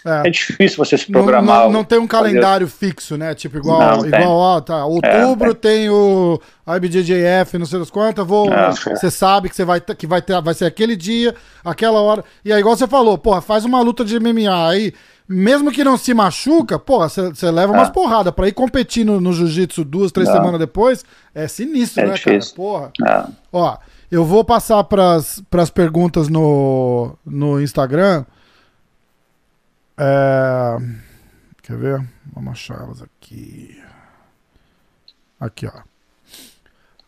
é. é, difícil você se programar. Não, não, não tem um calendário fazer... fixo, né? Tipo, igual, não, igual ó, tá, outubro é, tem o IBJJF, não sei das quantas, vou. É, você sabe que você vai, que vai, ter, vai ser aquele dia, aquela hora. E aí, igual você falou, porra, faz uma luta de MMA aí. Mesmo que não se machuca, porra, você leva umas é. porradas. Pra ir competir no, no jiu-jitsu duas, três semanas depois, é sinistro, é né, difícil. cara? Porra. Ó, eu vou passar pras, pras perguntas no, no Instagram. É... Quer ver? Vamos achar elas aqui. Aqui, ó.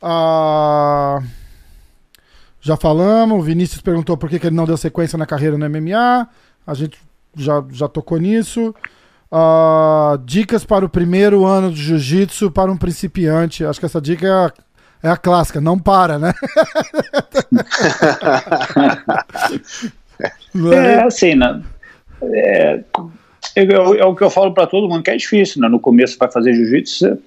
Ah... Já falamos, o Vinícius perguntou por que, que ele não deu sequência na carreira no MMA. A gente já, já tocou nisso. Uh, dicas para o primeiro ano de jiu-jitsu para um principiante. Acho que essa dica é a, é a clássica, não para, né? (laughs) (laughs) é assim, né? É, é, é o que eu falo para todo mundo, que é difícil, né? No começo vai fazer jiu-jitsu,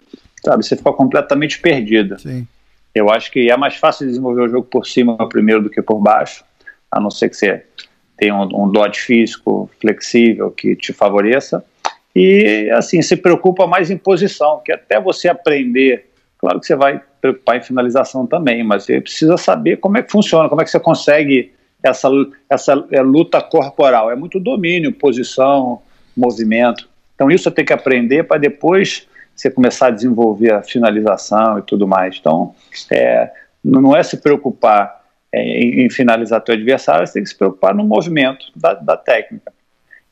sabe, você fica completamente perdido. Sim. Eu acho que é mais fácil desenvolver o jogo por cima primeiro do que por baixo, a não ser que você tenha um, um dote físico flexível que te favoreça. E, assim, se preocupa mais em posição, que até você aprender, claro que você vai preocupar em finalização também, mas você precisa saber como é que funciona, como é que você consegue essa, essa é, luta corporal. É muito domínio, posição, movimento. Então isso você tem que aprender para depois você começar a desenvolver a finalização e tudo mais. Então é, não é se preocupar é, em, em, finalizar teu adversário, você tem que se preocupar no movimento da, da técnica.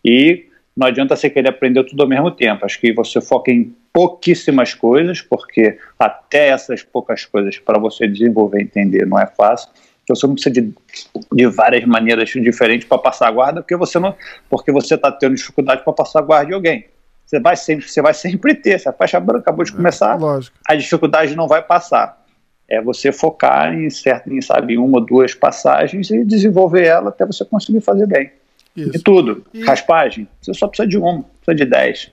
E não adianta você querer aprender tudo ao mesmo tempo. Acho que você foca em pouquíssimas coisas, porque até essas poucas coisas para você desenvolver e entender não é fácil. Você não precisa de, de várias maneiras diferentes para passar a guarda, porque você não, porque você está tendo dificuldade para passar a guarda de alguém. Você vai sempre, você vai sempre ter. Se a faixa branca acabou de é, começar, é, a dificuldade não vai passar. É você focar em certo, em sabe, uma ou duas passagens e desenvolver ela até você conseguir fazer bem. Isso. De tudo. E... Raspagem, você só precisa de uma, precisa de dez.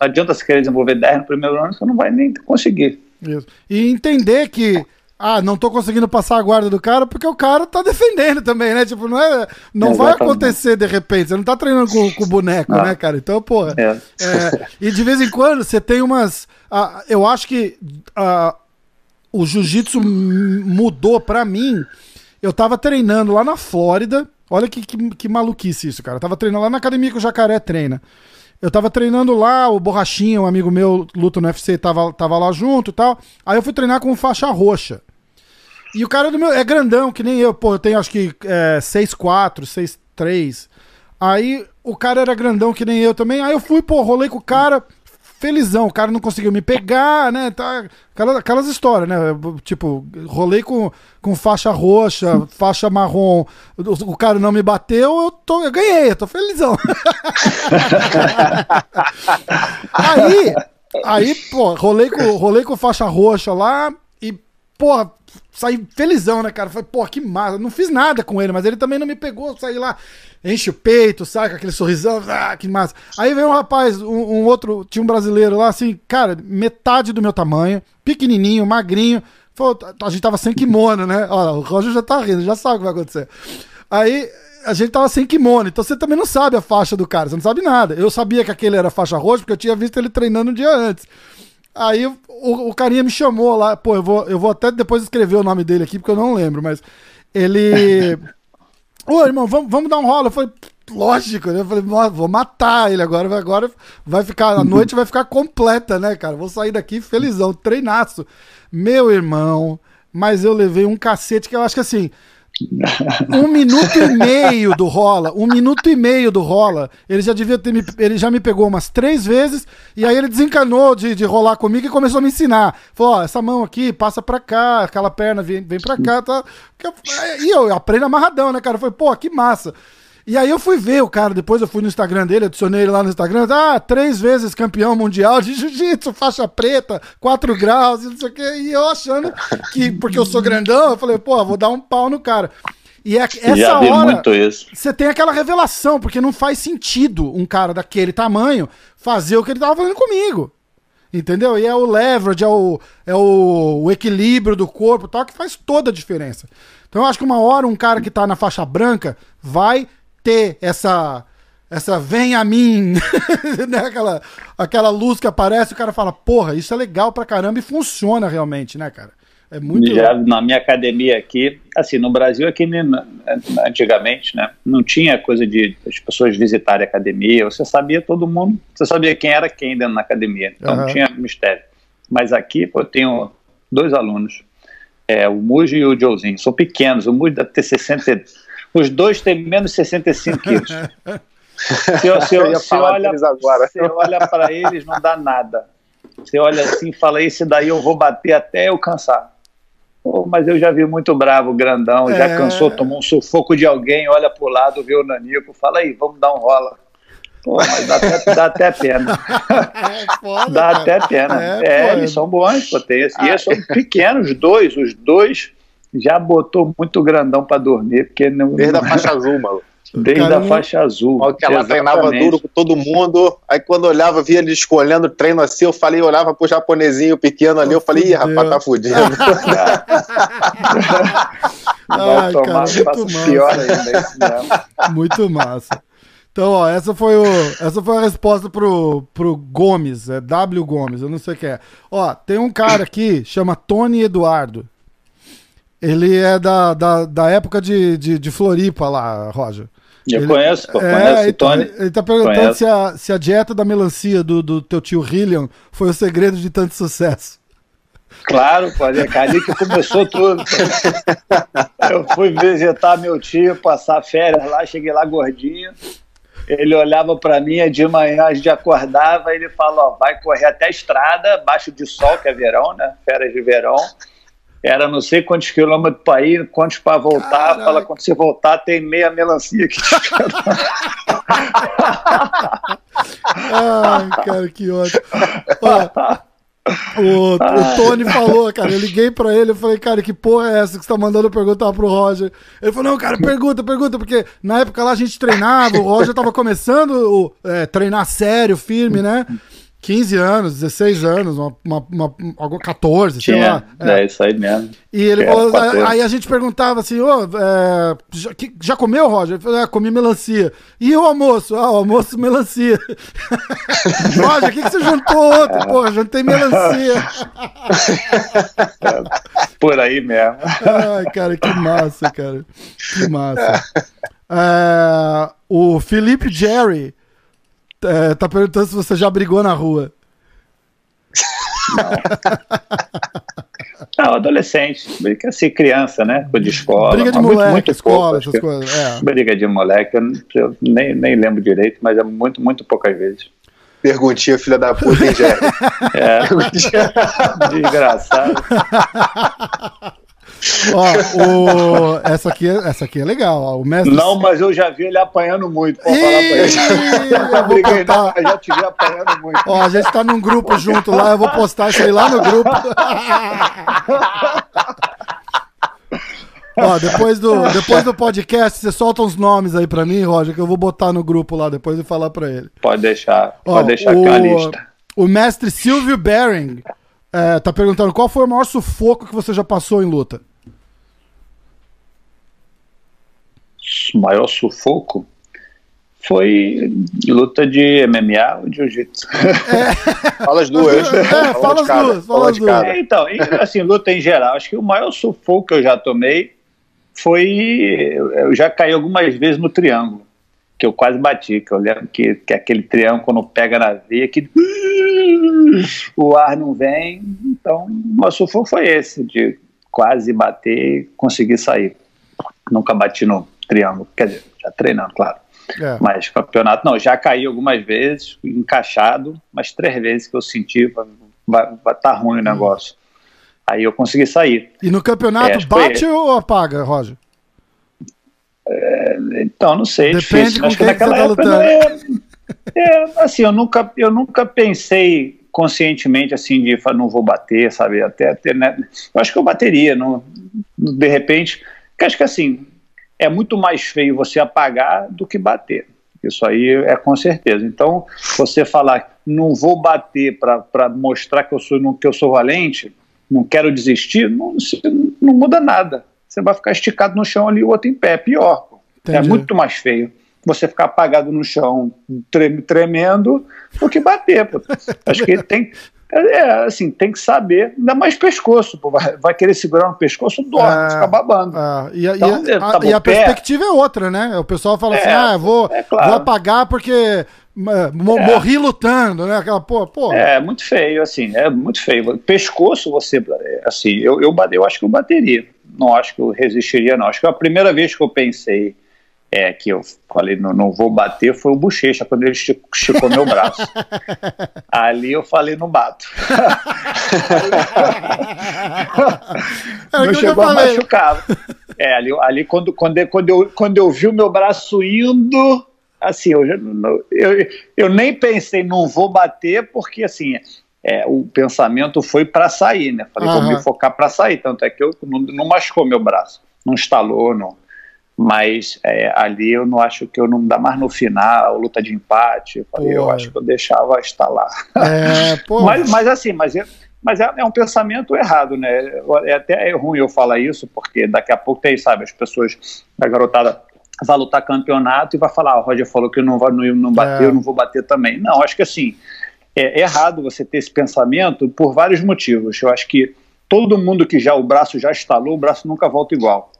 Não adianta você querer desenvolver dez no primeiro ano, você não vai nem conseguir. Isso. E entender que ah, não tô conseguindo passar a guarda do cara porque o cara tá defendendo também, né? Tipo, não é. Não vai acontecer de repente. Você não tá treinando com, com o boneco, né, cara? Então, porra. É. É, e de vez em quando você tem umas. Ah, eu acho que ah, o jiu-jitsu mudou pra mim. Eu tava treinando lá na Flórida. Olha que, que, que maluquice isso, cara. Eu tava treinando lá na academia que o Jacaré treina. Eu tava treinando lá, o Borrachinha, um amigo meu, luta no UFC, tava, tava lá junto e tal. Aí eu fui treinar com faixa roxa. E o cara do meu é grandão, que nem eu, pô, eu tenho acho que é, 6'4, 6'3. Aí o cara era grandão que nem eu também. Aí eu fui, pô, rolei com o cara, felizão. O cara não conseguiu me pegar, né? Tá, aquelas, aquelas histórias, né? Tipo, rolei com, com faixa roxa, faixa marrom. O, o cara não me bateu, eu, tô, eu ganhei, eu tô felizão. (laughs) aí, aí, pô, rolei com, rolei com faixa roxa lá e, porra, saí felizão, né, cara? Falei, pô, que massa. Não fiz nada com ele, mas ele também não me pegou. Saí lá, enche o peito, saca? Aquele sorrisão, ah, que massa. Aí veio um rapaz, um, um, outro, tinha um brasileiro lá, assim, cara, metade do meu tamanho, pequenininho, magrinho. Falou, a gente tava sem kimono, né? Olha, o Roger já tá rindo, já sabe o que vai acontecer. Aí a gente tava sem kimono, então você também não sabe a faixa do cara, você não sabe nada. Eu sabia que aquele era faixa roxa porque eu tinha visto ele treinando um dia antes. Aí o, o carinha me chamou lá, pô, eu vou, eu vou até depois escrever o nome dele aqui, porque eu não lembro, mas ele. (laughs) Ô, irmão, vamos, vamos dar um rolo. Eu falei, lógico, né? Eu falei, vou matar ele agora, agora vai ficar, a noite vai ficar completa, né, cara? Vou sair daqui felizão, treinaço. Meu irmão, mas eu levei um cacete que eu acho que assim, um minuto e meio do rola, um minuto e meio do rola. Ele já devia ter me, ele já me pegou umas três vezes e aí ele desencanou de, de rolar comigo e começou a me ensinar. Falou: ó, essa mão aqui passa pra cá, aquela perna vem, vem pra cá, tá? E eu aprendo amarradão, né, cara? Foi, pô, que massa. E aí eu fui ver o cara, depois eu fui no Instagram dele, adicionei ele lá no Instagram, ah, três vezes campeão mundial de jiu-jitsu, faixa preta, quatro graus, e não sei o quê. E eu achando que, porque eu sou grandão, eu falei, pô, vou dar um pau no cara. E é, essa hora, você tem aquela revelação, porque não faz sentido um cara daquele tamanho fazer o que ele tava fazendo comigo. Entendeu? E é o leverage, é o, é o, o equilíbrio do corpo tal, que faz toda a diferença. Então eu acho que uma hora um cara que tá na faixa branca vai ter essa essa vem a mim, (laughs) né? aquela, aquela luz que aparece, o cara fala, porra, isso é legal pra caramba e funciona realmente, né, cara? É muito Já na minha academia aqui, assim, no Brasil aqui né, antigamente, né, não tinha coisa de as pessoas visitarem a academia, você sabia todo mundo, você sabia quem era quem dentro da academia, então uhum. não tinha mistério. Mas aqui, pô, eu tenho dois alunos, é, o Muji e o Joezinho, são pequenos, o Muji deve ter 60 os dois têm menos 65 quilos. (laughs) Se, se, se olha, você olha para eles, não dá nada. Você olha assim e fala, esse daí eu vou bater até eu cansar. Oh, mas eu já vi muito bravo, grandão, já é... cansou, tomou um sufoco de alguém, olha pro lado, vê o Nanico, fala aí, vamos dar um rola. Pô, mas dá até, dá até pena. (laughs) É foda, dá cara. até pena. É, é eles são bons, pô, tem, e ah, eles são pequenos, os dois, os dois já botou muito grandão para dormir, porque não. Desde a faixa azul, maluco. Desde a faixa azul. Que ela treinava duro com todo mundo. Aí quando olhava, via ele escolhendo treino assim, eu falei, eu olhava pro japonesinho pequeno ali, eu falei, ih, rapaz, tá fudido. (laughs) Ai, cara, muito massa. Pior ainda, (laughs) muito massa. Então, ó, essa foi, o, essa foi a resposta pro, pro Gomes, é W Gomes, eu não sei o que é. Ó, tem um cara aqui, chama Tony Eduardo. Ele é da, da, da época de, de, de Floripa lá, Roger. Eu ele, conheço, pô, é, conheço ele, Tony. Ele tá perguntando se a, se a dieta da melancia do, do teu tio Hillian foi o segredo de tanto sucesso. Claro, pô, é ali que começou tudo. Eu fui visitar meu tio, passar férias lá, cheguei lá gordinho. Ele olhava para mim de manhã, a gente acordava, ele falou: ó, vai correr até a estrada, baixo de sol, que é verão, né? Férias de verão era não sei quantos quilômetros para ir, quantos para voltar. Caraca. Fala, quando você voltar, tem meia melancia aqui. Ai, cara, que ótimo. Ó, o, o, Tony falou, cara, eu liguei pra ele, eu falei, cara, que porra é essa que você tá mandando perguntar pro Roger? Ele falou, não, cara, pergunta, pergunta, porque na época lá a gente treinava, o Roger tava começando o é, treinar sério, firme, né? 15 anos, 16 anos, uma, uma, uma 14, sei lá. É. é. isso aí mesmo. E ele é, falou, aí a gente perguntava assim, ô, é, já, já, comeu, Roger? Ele falou, ah, comi melancia. E o almoço? Ah, o almoço, melancia. (laughs) Roger, o que, que você jantou ontem? Pô, jantei melancia. (laughs) Por aí mesmo. Ai, cara, que massa, cara. Que massa. É, o Felipe Jerry é, tá perguntando se você já brigou na rua. Não. (laughs) Não, adolescente, briga assim, criança, né? De escola. Briga de moleque, muito, muito escola, pouco, essas coisas. É. Briga de moleque, eu, eu, nem, nem lembro direito, mas é muito, muito poucas vezes. Perguntinha, filha da puta, hein, Jerry? É. Desgraçado. (laughs) Ó, o... essa, aqui é, essa aqui é legal. Ó. O mestre... Não, mas eu já vi ele apanhando muito. Falar pra ele. (laughs) Eu já não, te vi apanhando muito. Ó, a gente tá num grupo junto lá, eu vou postar isso aí lá no grupo. (laughs) Ó, depois do, depois do podcast, você solta uns nomes aí pra mim, Roger, que eu vou botar no grupo lá depois e falar pra ele. Pode deixar, Ó, pode deixar o, aqui a lista. O mestre Silvio Bering é, tá perguntando qual foi o maior sufoco que você já passou em luta? maior sufoco foi luta de MMA ou de jiu-jitsu. É. (laughs) fala as duas. É, fala, fala as duas. Fala as duas. É, então, assim, luta em geral, acho que o maior sufoco que eu já tomei foi. Eu já caí algumas vezes no triângulo, que eu quase bati, que eu lembro que, que aquele triângulo, quando pega na veia, que (laughs) o ar não vem. Então, o maior sufoco foi esse, de quase bater e conseguir sair. Nunca bati no triângulo, quer dizer, já treinando, claro. É. Mas campeonato, não, já caí algumas vezes, encaixado, mas três vezes que eu senti, vai, vai, tá ruim o hum. negócio. Aí eu consegui sair. E no campeonato é, bate ou apaga, Roger? É, então, não sei. Difícil. Acho que naquela que você tá época é, é, assim, eu nunca, eu nunca pensei conscientemente assim de não vou bater, sabe? Até, até né? eu acho que eu bateria, não, de repente, porque acho que assim é muito mais feio você apagar do que bater. Isso aí é com certeza. Então, você falar, não vou bater para mostrar que eu, sou, que eu sou valente, não quero desistir, não, não muda nada. Você vai ficar esticado no chão ali, o outro em pé. É pior. É muito mais feio você ficar apagado no chão, tremendo, do que bater. Pô. (laughs) Acho que tem, é, é, assim, tem que saber, ainda mais pescoço, pô, vai, vai querer segurar no pescoço, dorme, é, fica babando. É, e, a, então, e a, tá e a perspectiva é outra, né? O pessoal fala assim, é, ah, vou, é claro. vou apagar porque morri lutando, né? Aquela, pô, pô. É, muito feio, assim, é muito feio. Pescoço, você, assim, eu, eu, eu acho que eu bateria, não acho que eu resistiria, não. Acho que a primeira vez que eu pensei é, que eu falei, não, não vou bater, foi o Bochecha, quando ele esticou meu braço. (laughs) Ali eu falei, não bato. não chegou a machucar. É, ali, ali quando, quando, quando, eu, quando eu vi o meu braço indo, assim, eu, eu, eu nem pensei, não vou bater, porque assim, é, o pensamento foi para sair, né? Falei, uhum. vou me focar para sair, tanto é que eu não, não machucou meu braço, não estalou, não mas é, ali eu não acho que eu não dá mais no final, luta de empate, eu, falei, eu acho que eu deixava estar lá. É, (laughs) mas, mas assim, mas, é, mas é, é, um pensamento errado, né? É até é ruim eu falar isso, porque daqui a pouco tem, sabe, as pessoas, a garotada vai lutar campeonato e vai falar, ah, o Roger falou que não vai não, não bater, é. eu não vou bater também. Não, acho que assim, é errado você ter esse pensamento por vários motivos. Eu acho que todo mundo que já o braço já estalou, o braço nunca volta igual.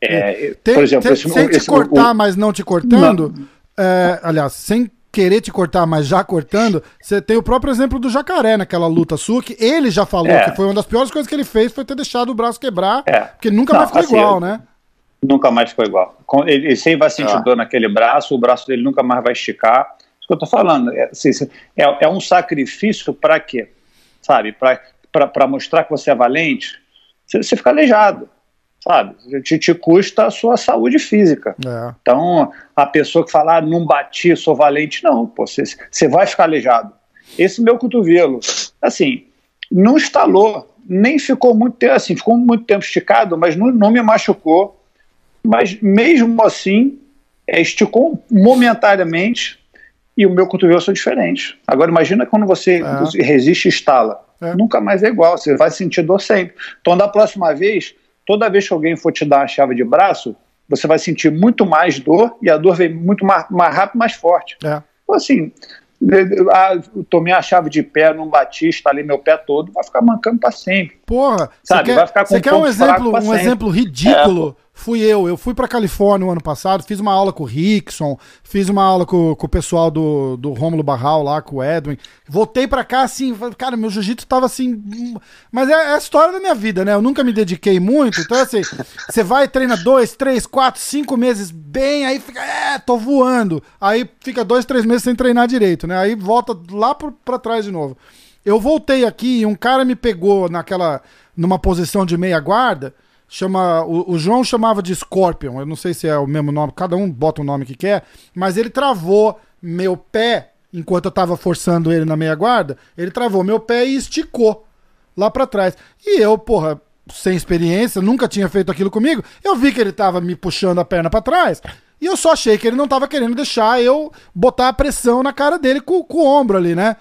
É, tem, por exemplo, tem, esse, sem esse, te cortar, o, mas não te cortando, não. É, aliás, sem querer te cortar, mas já cortando, você tem o próprio exemplo do jacaré naquela luta sua, que ele já falou é. que foi uma das piores coisas que ele fez foi ter deixado o braço quebrar, é. porque nunca não, mais ficou assim, igual, né? Nunca mais ficou igual. Ele, ele sempre vai sentir ah. dor naquele braço, o braço dele nunca mais vai esticar. Que eu tô falando. É, assim, é, é um sacrifício para quê? Sabe? Para mostrar que você é valente? você, você fica aleijado, sabe? Te, te custa a sua saúde física. É. Então, a pessoa que fala, ah, não bati, sou valente, não, pô, você, você vai ficar aleijado. Esse meu cotovelo, assim, não estalou, nem ficou muito tempo, assim, ficou muito tempo esticado, mas não, não me machucou. Mas mesmo assim, é, esticou momentaneamente e o meu cotovelo são diferentes. Agora imagina quando você É. resiste e estala. É. Nunca mais é igual, você vai sentir dor sempre. Então da próxima vez, toda vez que alguém for te dar uma chave de braço, você vai sentir muito mais dor e a dor vem muito mais, mais rápido, mais forte. É. Então, assim, de- ah, eu tomei a chave de pé, não bati, estalei meu pé todo, vai ficar mancando para sempre. Porra, Sabe, você vai quer, ficar com você um quer um exemplo, um sempre. exemplo ridículo? Fui eu. Eu fui pra Califórnia no ano passado, fiz uma aula com o Rickson, fiz uma aula com, com o pessoal do, do Rômulo Barral lá, com o Edwin. Voltei pra cá assim, cara, meu jiu-jitsu tava assim. hum, Mas é, é a história da minha vida, né? Eu nunca me dediquei muito. Então, assim, (laughs) você vai, treina dois, três, quatro, cinco meses bem, aí fica, é, tô voando. Aí fica dois, três meses sem treinar direito, né? Aí volta lá pro, pra trás de novo. Eu voltei aqui e um cara me pegou naquela. numa posição de meia guarda. Chama. O, o João chamava de Scorpion. Eu não sei se é o mesmo nome, cada um bota o nome que quer. Mas ele travou meu pé enquanto eu tava forçando ele na meia guarda. Ele travou meu pé e esticou lá pra trás. E eu, porra, sem experiência, nunca tinha feito aquilo comigo. Eu vi que ele tava me puxando a perna pra trás. E eu só achei que ele não tava querendo deixar eu botar a pressão na cara dele com, com o ombro ali, né?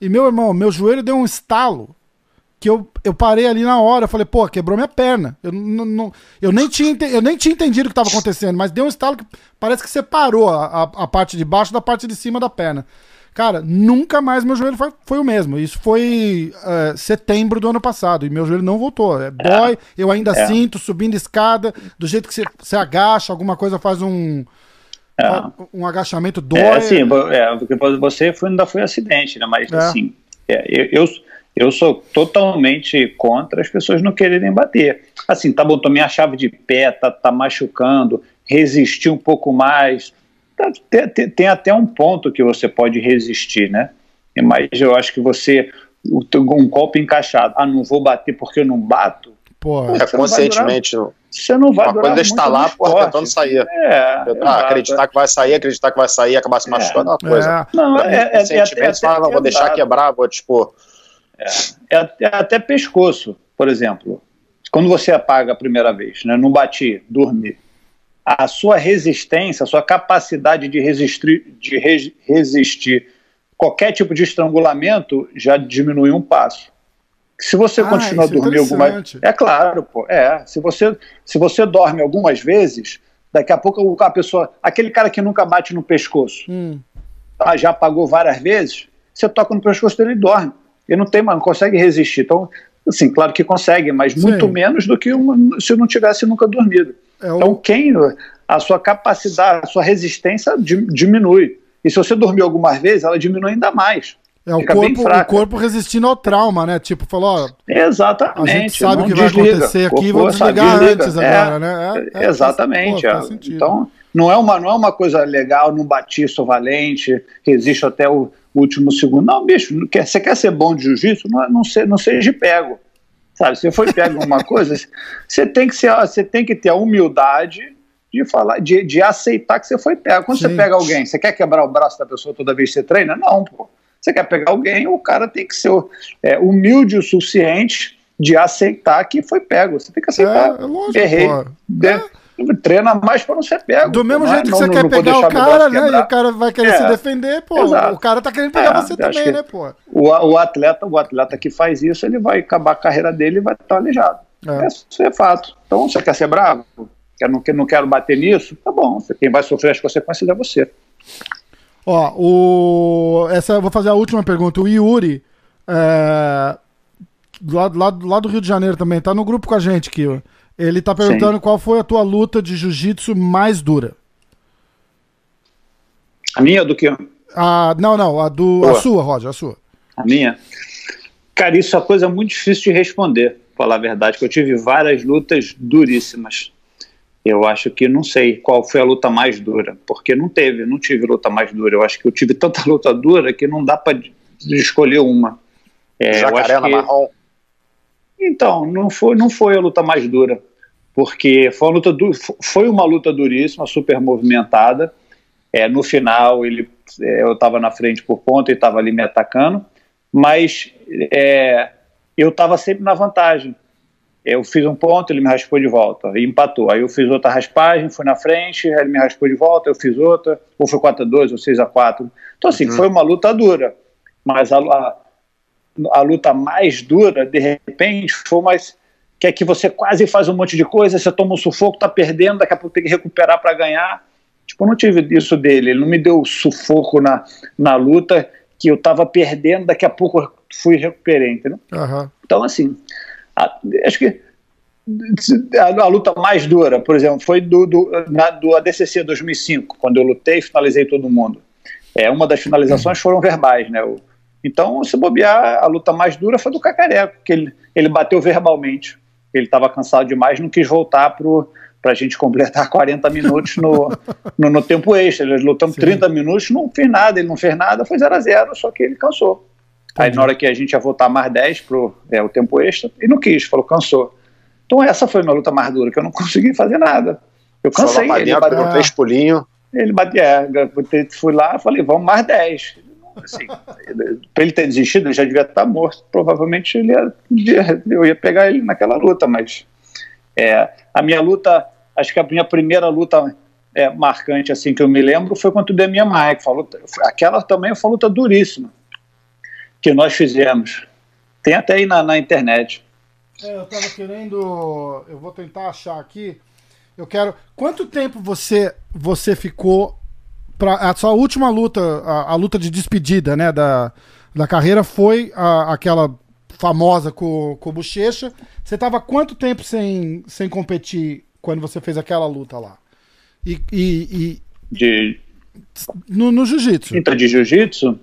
E meu irmão, meu joelho deu um estalo que eu, eu parei ali na hora. Eu falei, pô, quebrou minha perna. Eu, não, eu, nem, tinha, eu nem tinha entendido o que estava acontecendo, mas deu um estalo que parece que separou a, a, a parte de baixo da parte de cima da perna. Cara, nunca mais meu joelho foi, foi o mesmo. Isso foi é, setembro do ano passado e meu joelho não voltou. É, dói, eu ainda É. sinto subindo escada, do jeito que você, você agacha, alguma coisa faz um, É. um agachamento, dói. É, assim, é, porque você foi, ainda foi acidente, né? Mas, É. assim, é, eu, eu, eu sou totalmente contra as pessoas não quererem bater. Assim, tá bom, tomei a chave de pé, tá, tá machucando, resistir um pouco mais. Tá, tem, tem- tem até um ponto que você pode resistir, né? Mas eu acho que você, um golpe encaixado, ah, não vou bater porque eu não bato, Porra. Você É, não vai conscientemente. você não vai Uma coisa é estar lá, porra, esporte. tentando sair. É, ah, acreditar que vai sair, acreditar que vai sair, acabar se machucando é uma coisa. É. Não, é, é, é, Sentimentos, é, é, fala, não, vou deixar quebrar, vou, tipo, É até, até pescoço, por exemplo. Quando você apaga a primeira vez, né, não bati, dormi, a sua resistência, a sua capacidade de resistir, de re- resistir qualquer tipo de estrangulamento já diminui um passo. Se você Ah, continua a isso é dormir algumas é claro, pô, é. Se você se você dorme algumas vezes, daqui a pouco a pessoa, aquele cara que nunca bate no pescoço, Hum. ah, já apagou várias vezes, você toca no pescoço dele e dorme. Ele não tem, não consegue resistir. Então, assim, claro que consegue, mas muito Sim. menos do que uma- se não tivesse nunca dormido. É o- Então, quem a sua capacidade, a sua resistência di- diminui. E se você dormir algumas vezes, ela diminui ainda mais. É o corpo, o corpo resistindo ao trauma, né? Tipo, falou, ó, Exatamente. A gente sabe o que vai desliga. acontecer aqui, sabe, desligar desliga. antes É, agora, né? É, é, exatamente. faz- pô, é. faz então, não é, uma, não é uma coisa legal, não bati, sou valente, resisto até o último segundo. Não, bicho, não quer- você quer ser bom de jiu-jitsu? Não, é- não, se- não seja pego. Sabe, se foi pego em uma (laughs) coisa, você tem que ser, você tem que ter a humildade de falar, de, de aceitar que você foi pego. Quando Sim. você pega alguém, você quer quebrar o braço da pessoa toda vez que você treina? Não, pô. Você quer pegar alguém, o cara tem que ser é, humilde o suficiente de aceitar que foi pego. Você tem que aceitar. É, é lógico, Errei. pô. De- Treina mais para não ser pego. Do mesmo é? jeito que Não- você não- quer não pegar o cara, né? E o cara vai querer É. se defender, pô. Exato. O cara tá querendo pegar É, você também, né, pô? O, o atleta, o atleta que faz isso, ele vai acabar a carreira dele e vai estar aleijado. É. Isso é fato. Então, você quer ser bravo? Eu não, não quero bater nisso? Tá bom. Quem vai sofrer as consequências é você. Ó, o... Essa eu vou fazer a última pergunta. O Yuri, é... lá, lá, lá do Rio de Janeiro também, tá no grupo com a gente aqui, ó. Ele tá perguntando qual foi a tua luta de jiu-jitsu mais dura. A minha do que Ah, não, não, a do. A sua, Roger, a sua. a minha? Cara, isso é uma coisa muito difícil de responder, pra falar a verdade, que eu tive várias lutas duríssimas. Eu acho que não sei qual foi a luta mais dura, porque não teve, não tive luta mais dura. Eu acho que eu tive tanta (laughs) luta dura que não dá para escolher uma. É, jacaré na que- marrom. Então, não foi, não foi a luta mais dura, porque foi uma luta, du foi uma luta duríssima, super movimentada. É, no final, ele, é, eu estava na frente por ponta e estava ali me atacando, mas é, eu estava sempre na vantagem. Eu fiz um ponto, ele me raspou de volta e empatou. Aí eu fiz outra raspagem, fui na frente, ele me raspou de volta, eu fiz outra, ou foi 4 a 2 ou 6 a 4 Então, assim, uhum. foi uma luta dura. Mas a, a, a, luta mais dura, de repente, foi mais. Que é que você quase faz um monte de coisa, você toma um sufoco, tá perdendo, daqui a pouco tem que recuperar para ganhar. Tipo, eu não tive isso dele, ele não me deu sufoco na, na luta, que eu tava perdendo, daqui a pouco fui recuperei, entendeu? Uhum. Então, assim, a, acho que a, a, luta mais dura, por exemplo, foi do, do, na, do ADCC 2005, quando eu lutei e finalizei todo mundo. É, uma das finalizações foram verbais, né? O, então, se bobear, a luta mais dura foi do Cacareco, que ele, ele bateu verbalmente. Ele estava cansado demais, não quis voltar para a gente completar (laughs) 40 minutos no, no, no tempo extra. Eles lutamos Sim. 30 minutos, não fez nada, ele não fez nada, foi 0 a 0 só que ele cansou. Aí na hora que a gente ia voltar mais 10 pro é, o tempo extra, ele não quis, falou, cansou. Então essa foi a minha luta mais dura, que eu não (laughs) consegui fazer nada. Eu cansei. Ele bateu três pulinhos. Ele bateu, é, fui lá, falei, vamos mais 10. Assim, para ele ter desistido, ele já devia estar morto. Provavelmente ele ia, eu ia pegar ele naquela luta, mas é, a minha luta, acho que a minha primeira luta é, marcante assim que eu me lembro foi contra o Demian Maia, que aquela também foi uma luta duríssima que nós fizemos. Tem até aí na, na internet. É, eu tava querendo. Eu vou tentar achar aqui. Eu quero. Quanto tempo você você ficou para a sua última luta, a, a, luta de despedida, né, da, da carreira foi a, aquela famosa com, com o Bochecha. Você tava quanto tempo sem, sem competir quando você fez aquela luta lá? E, e, e de no, no jiu-jitsu. Então, de jiu-jitsu?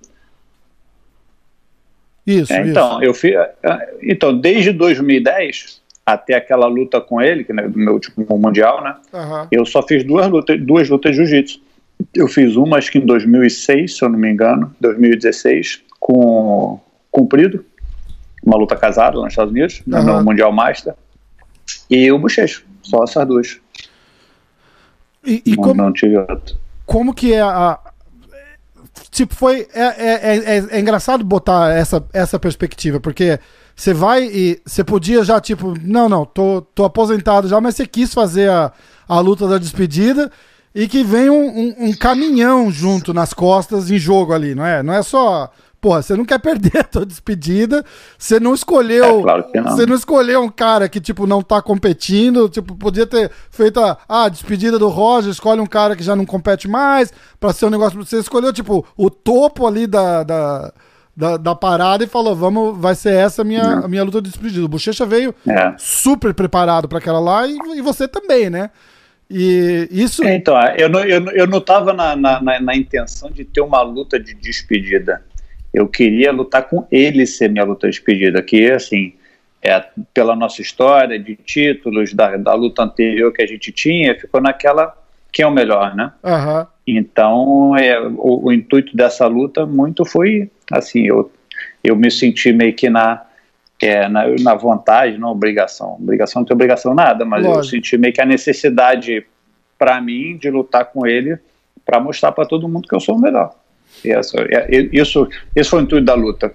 Isso, é, então, isso. eu fiz, é, então, desde 2010 até aquela luta com ele, que é meu último mundial, né? Uhum. Eu só fiz duas lutas, duas lutas de jiu-jitsu. Eu fiz uma, acho que em 2006, se eu não me engano, 2016, com Cumprido, uma luta casada nos Estados Unidos, uhum. no Mundial Master, e o Bochecho, só essas duas. E, e não, como, não tive outro. Como que é a, tipo, foi. É, é, é, é, engraçado botar essa, essa perspectiva, porque você vai e. Você podia já, tipo, não, não, tô, tô aposentado já, mas você quis fazer a, a luta da despedida e que vem um, um, um caminhão junto nas costas em jogo ali, não é? Não é só Porra, você não quer perder (laughs) a tua despedida. Você não escolheu. É, claro que não. Você não escolheu um cara que, tipo, não tá competindo. Tipo, podia ter feito a, ah, despedida do Roger, escolhe um cara que já não compete mais, pra ser um negócio. Você escolheu, tipo, o topo ali da, da, da, da parada e falou: vamos, vai ser essa a minha, a minha luta de despedida. O Bochecha veio é. super preparado para aquela lá e, e você também, né? E isso. É, então, eu não, eu, eu não tava na, na, na intenção de ter uma luta de despedida eu queria lutar com ele ser minha luta de despedida, que assim, é, pela nossa história de títulos, da, da luta anterior que a gente tinha, ficou naquela quem é o melhor, né? Uhum. Então, é, o, o, intuito dessa luta muito foi, assim, eu, eu me senti meio que na, é, na, na vontade, não obrigação. Obrigação não tem obrigação nada, mas Lógico. eu senti meio que a necessidade para mim de lutar com ele para mostrar para todo mundo que eu sou o melhor. Isso, é, isso, esse foi o intuito da luta.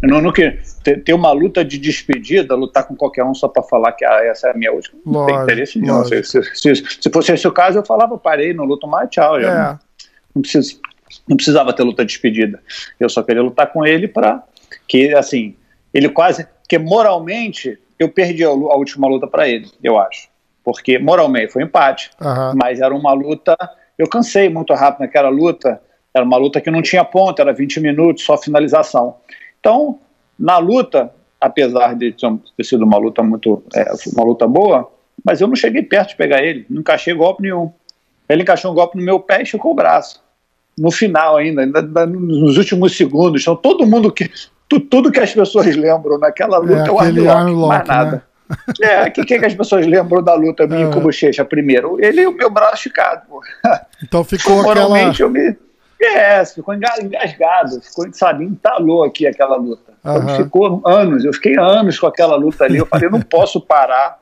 Não, não ter, ter uma luta de despedida, lutar com qualquer um só para falar que ah, essa é a minha última. Não tem interesse nenhum. Se, se, se, se, fosse esse o caso, eu falava, parei, não luto mais, tchau. Já é. não, não, não precisava ter luta de despedida. Eu só queria lutar com ele para que, assim, ele quase. Porque moralmente, eu perdi a, a última luta para ele, eu acho. Porque moralmente foi um empate, uhum. mas era uma luta. Eu cansei muito rápido naquela luta era uma luta que não tinha ponta, era 20 minutos, só finalização. Então, na luta, apesar de ter sido uma luta muito, é, uma luta boa, mas eu não cheguei perto de pegar ele, não encaixei golpe nenhum. Ele encaixou um golpe no meu pé e esticou o braço. No final ainda, ainda nos últimos segundos. Então todo mundo que. Tudo que as pessoas lembram naquela luta é, é o armlock, mais nada. Né? (laughs) É, o que, que, as pessoas lembram da luta minha é. com o Bochecha primeiro? Ele e o meu braço esticado. (laughs) Então ficou aquela... eu me É, ficou engasgado, ficou, sabe, entalou aqui aquela luta. Uhum. Ficou anos, eu fiquei anos com aquela luta ali. Eu falei, eu não (laughs) posso parar.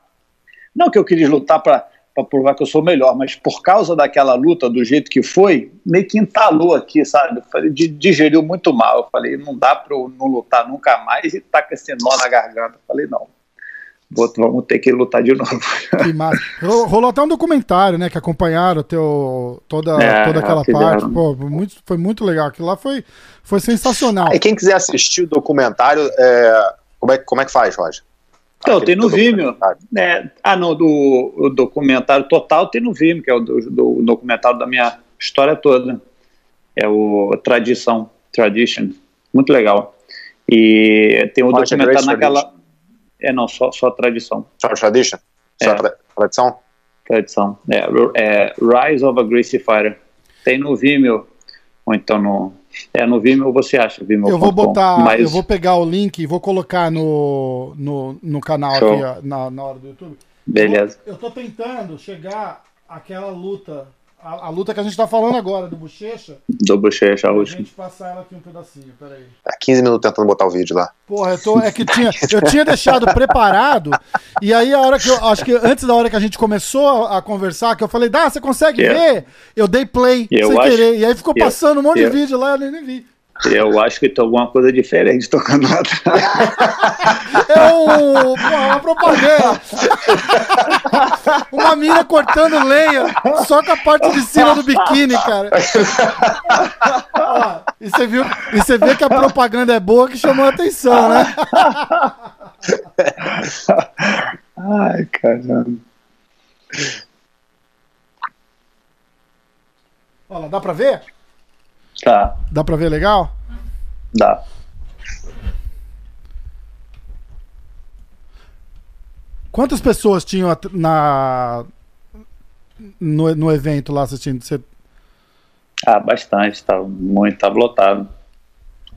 Não que eu queria lutar para provar que eu sou melhor, mas por causa daquela luta, do jeito que foi, meio que entalou aqui, sabe? Falei, digeriu muito mal. Eu falei, não dá para eu não lutar nunca mais e tá com esse nó na garganta. Eu falei, não vamos ter que lutar de novo. (laughs) Que massa. Rolou até um documentário, né? Que acompanharam teu, toda, é, toda aquela parte. Pô, muito, foi muito legal. Aquilo lá foi, foi sensacional. E quem quiser assistir o documentário, é, como, é, como é que faz, Roger? Então, tem no Vimeo. É, ah, não, do o documentário total tem no Vimeo, que é o do, do documentário da minha história toda. É o Tradição, Tradition. Muito legal. E tem o documentário naquela. É, não, só, só tradição. Só tradition? Só é. tra tradição? Tradição. É, é, Rise of a Greasy Fighter. Tem no Vimeo, ou então no. É, no Vimeo você acha, Vimeo. Eu vou botar, mas... eu vou pegar o link e vou colocar no, no, no canal Show. aqui na, na hora do YouTube. Beleza. Eu, eu tô tentando chegar àquela luta a, a, luta que a gente tá falando agora, do Bochecha. Do Bochecha, a última. A gente passar ela aqui um pedacinho, peraí. Há 15 minutos tentando botar o vídeo lá. Porra, eu tô, é que tinha, eu tinha deixado preparado, e aí a hora que eu, acho que antes da hora que a gente começou a, a conversar, que eu falei, dá, você consegue yeah. ver? Eu dei play eu sem acho, querer, e aí ficou passando um monte eu, de vídeo lá, eu nem vi. Eu acho que tem alguma coisa diferente tocando lá atrás. É um, uma propaganda. Uma mina cortando lenha só com a parte de cima do biquíni, cara. Ó, e você viu, e você vê que a propaganda é boa que chamou a atenção, né? Ai, caramba. Olha, dá pra ver? Tá. Dá pra ver legal? Dá. Quantas pessoas tinham na no, no evento lá assistindo? Você... Ah, bastante, tava muito, tava lotado.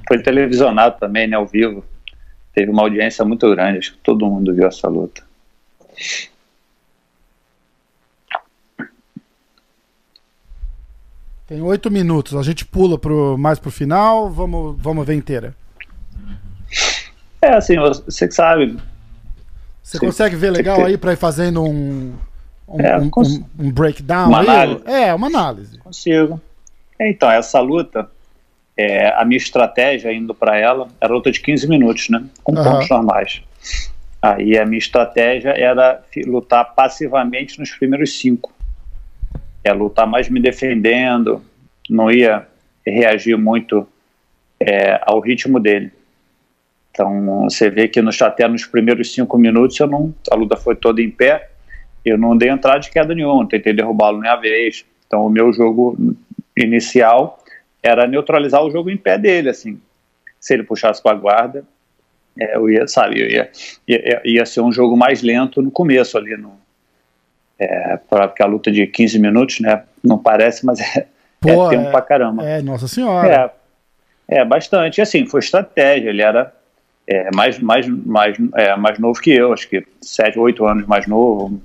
Foi televisionado também, né, ao vivo. Teve uma audiência muito grande, acho que todo mundo viu essa luta. Tem oito minutos. A gente pula pro, mais pro final. Vamos, vamos ver inteira. É, assim, você que sabe. Você Sim. consegue ver legal aí para ir fazendo um, um, é, um, cons... um, breakdown? Uma análise. É, uma análise. Consigo. Então, essa luta, é, a minha estratégia indo para ela era luta de 15 minutos, né? Com uhum. pontos normais. Aí a minha estratégia era lutar passivamente nos primeiros cinco é lutar mais me defendendo, não ia reagir muito é, ao ritmo dele. Então você vê que no, até nos primeiros cinco minutos eu não, a luta foi toda em pé, eu não dei entrada de queda nenhuma, tentei derrubá-lo nem a vez. Então o meu jogo inicial era neutralizar o jogo em pé dele, assim. Se ele puxasse para a guarda, é, eu ia, sabe, eu ia, ia, ia ser um jogo mais lento no começo ali, no, é, porque a luta de 15 minutos, né? Não parece, mas (laughs) é, Pô, é tempo é, pra caramba. É, nossa senhora. É, é bastante. E assim, foi estratégia. Ele era é, mais, mais, mais, é, mais novo que eu, acho que 7, 8 anos mais novo.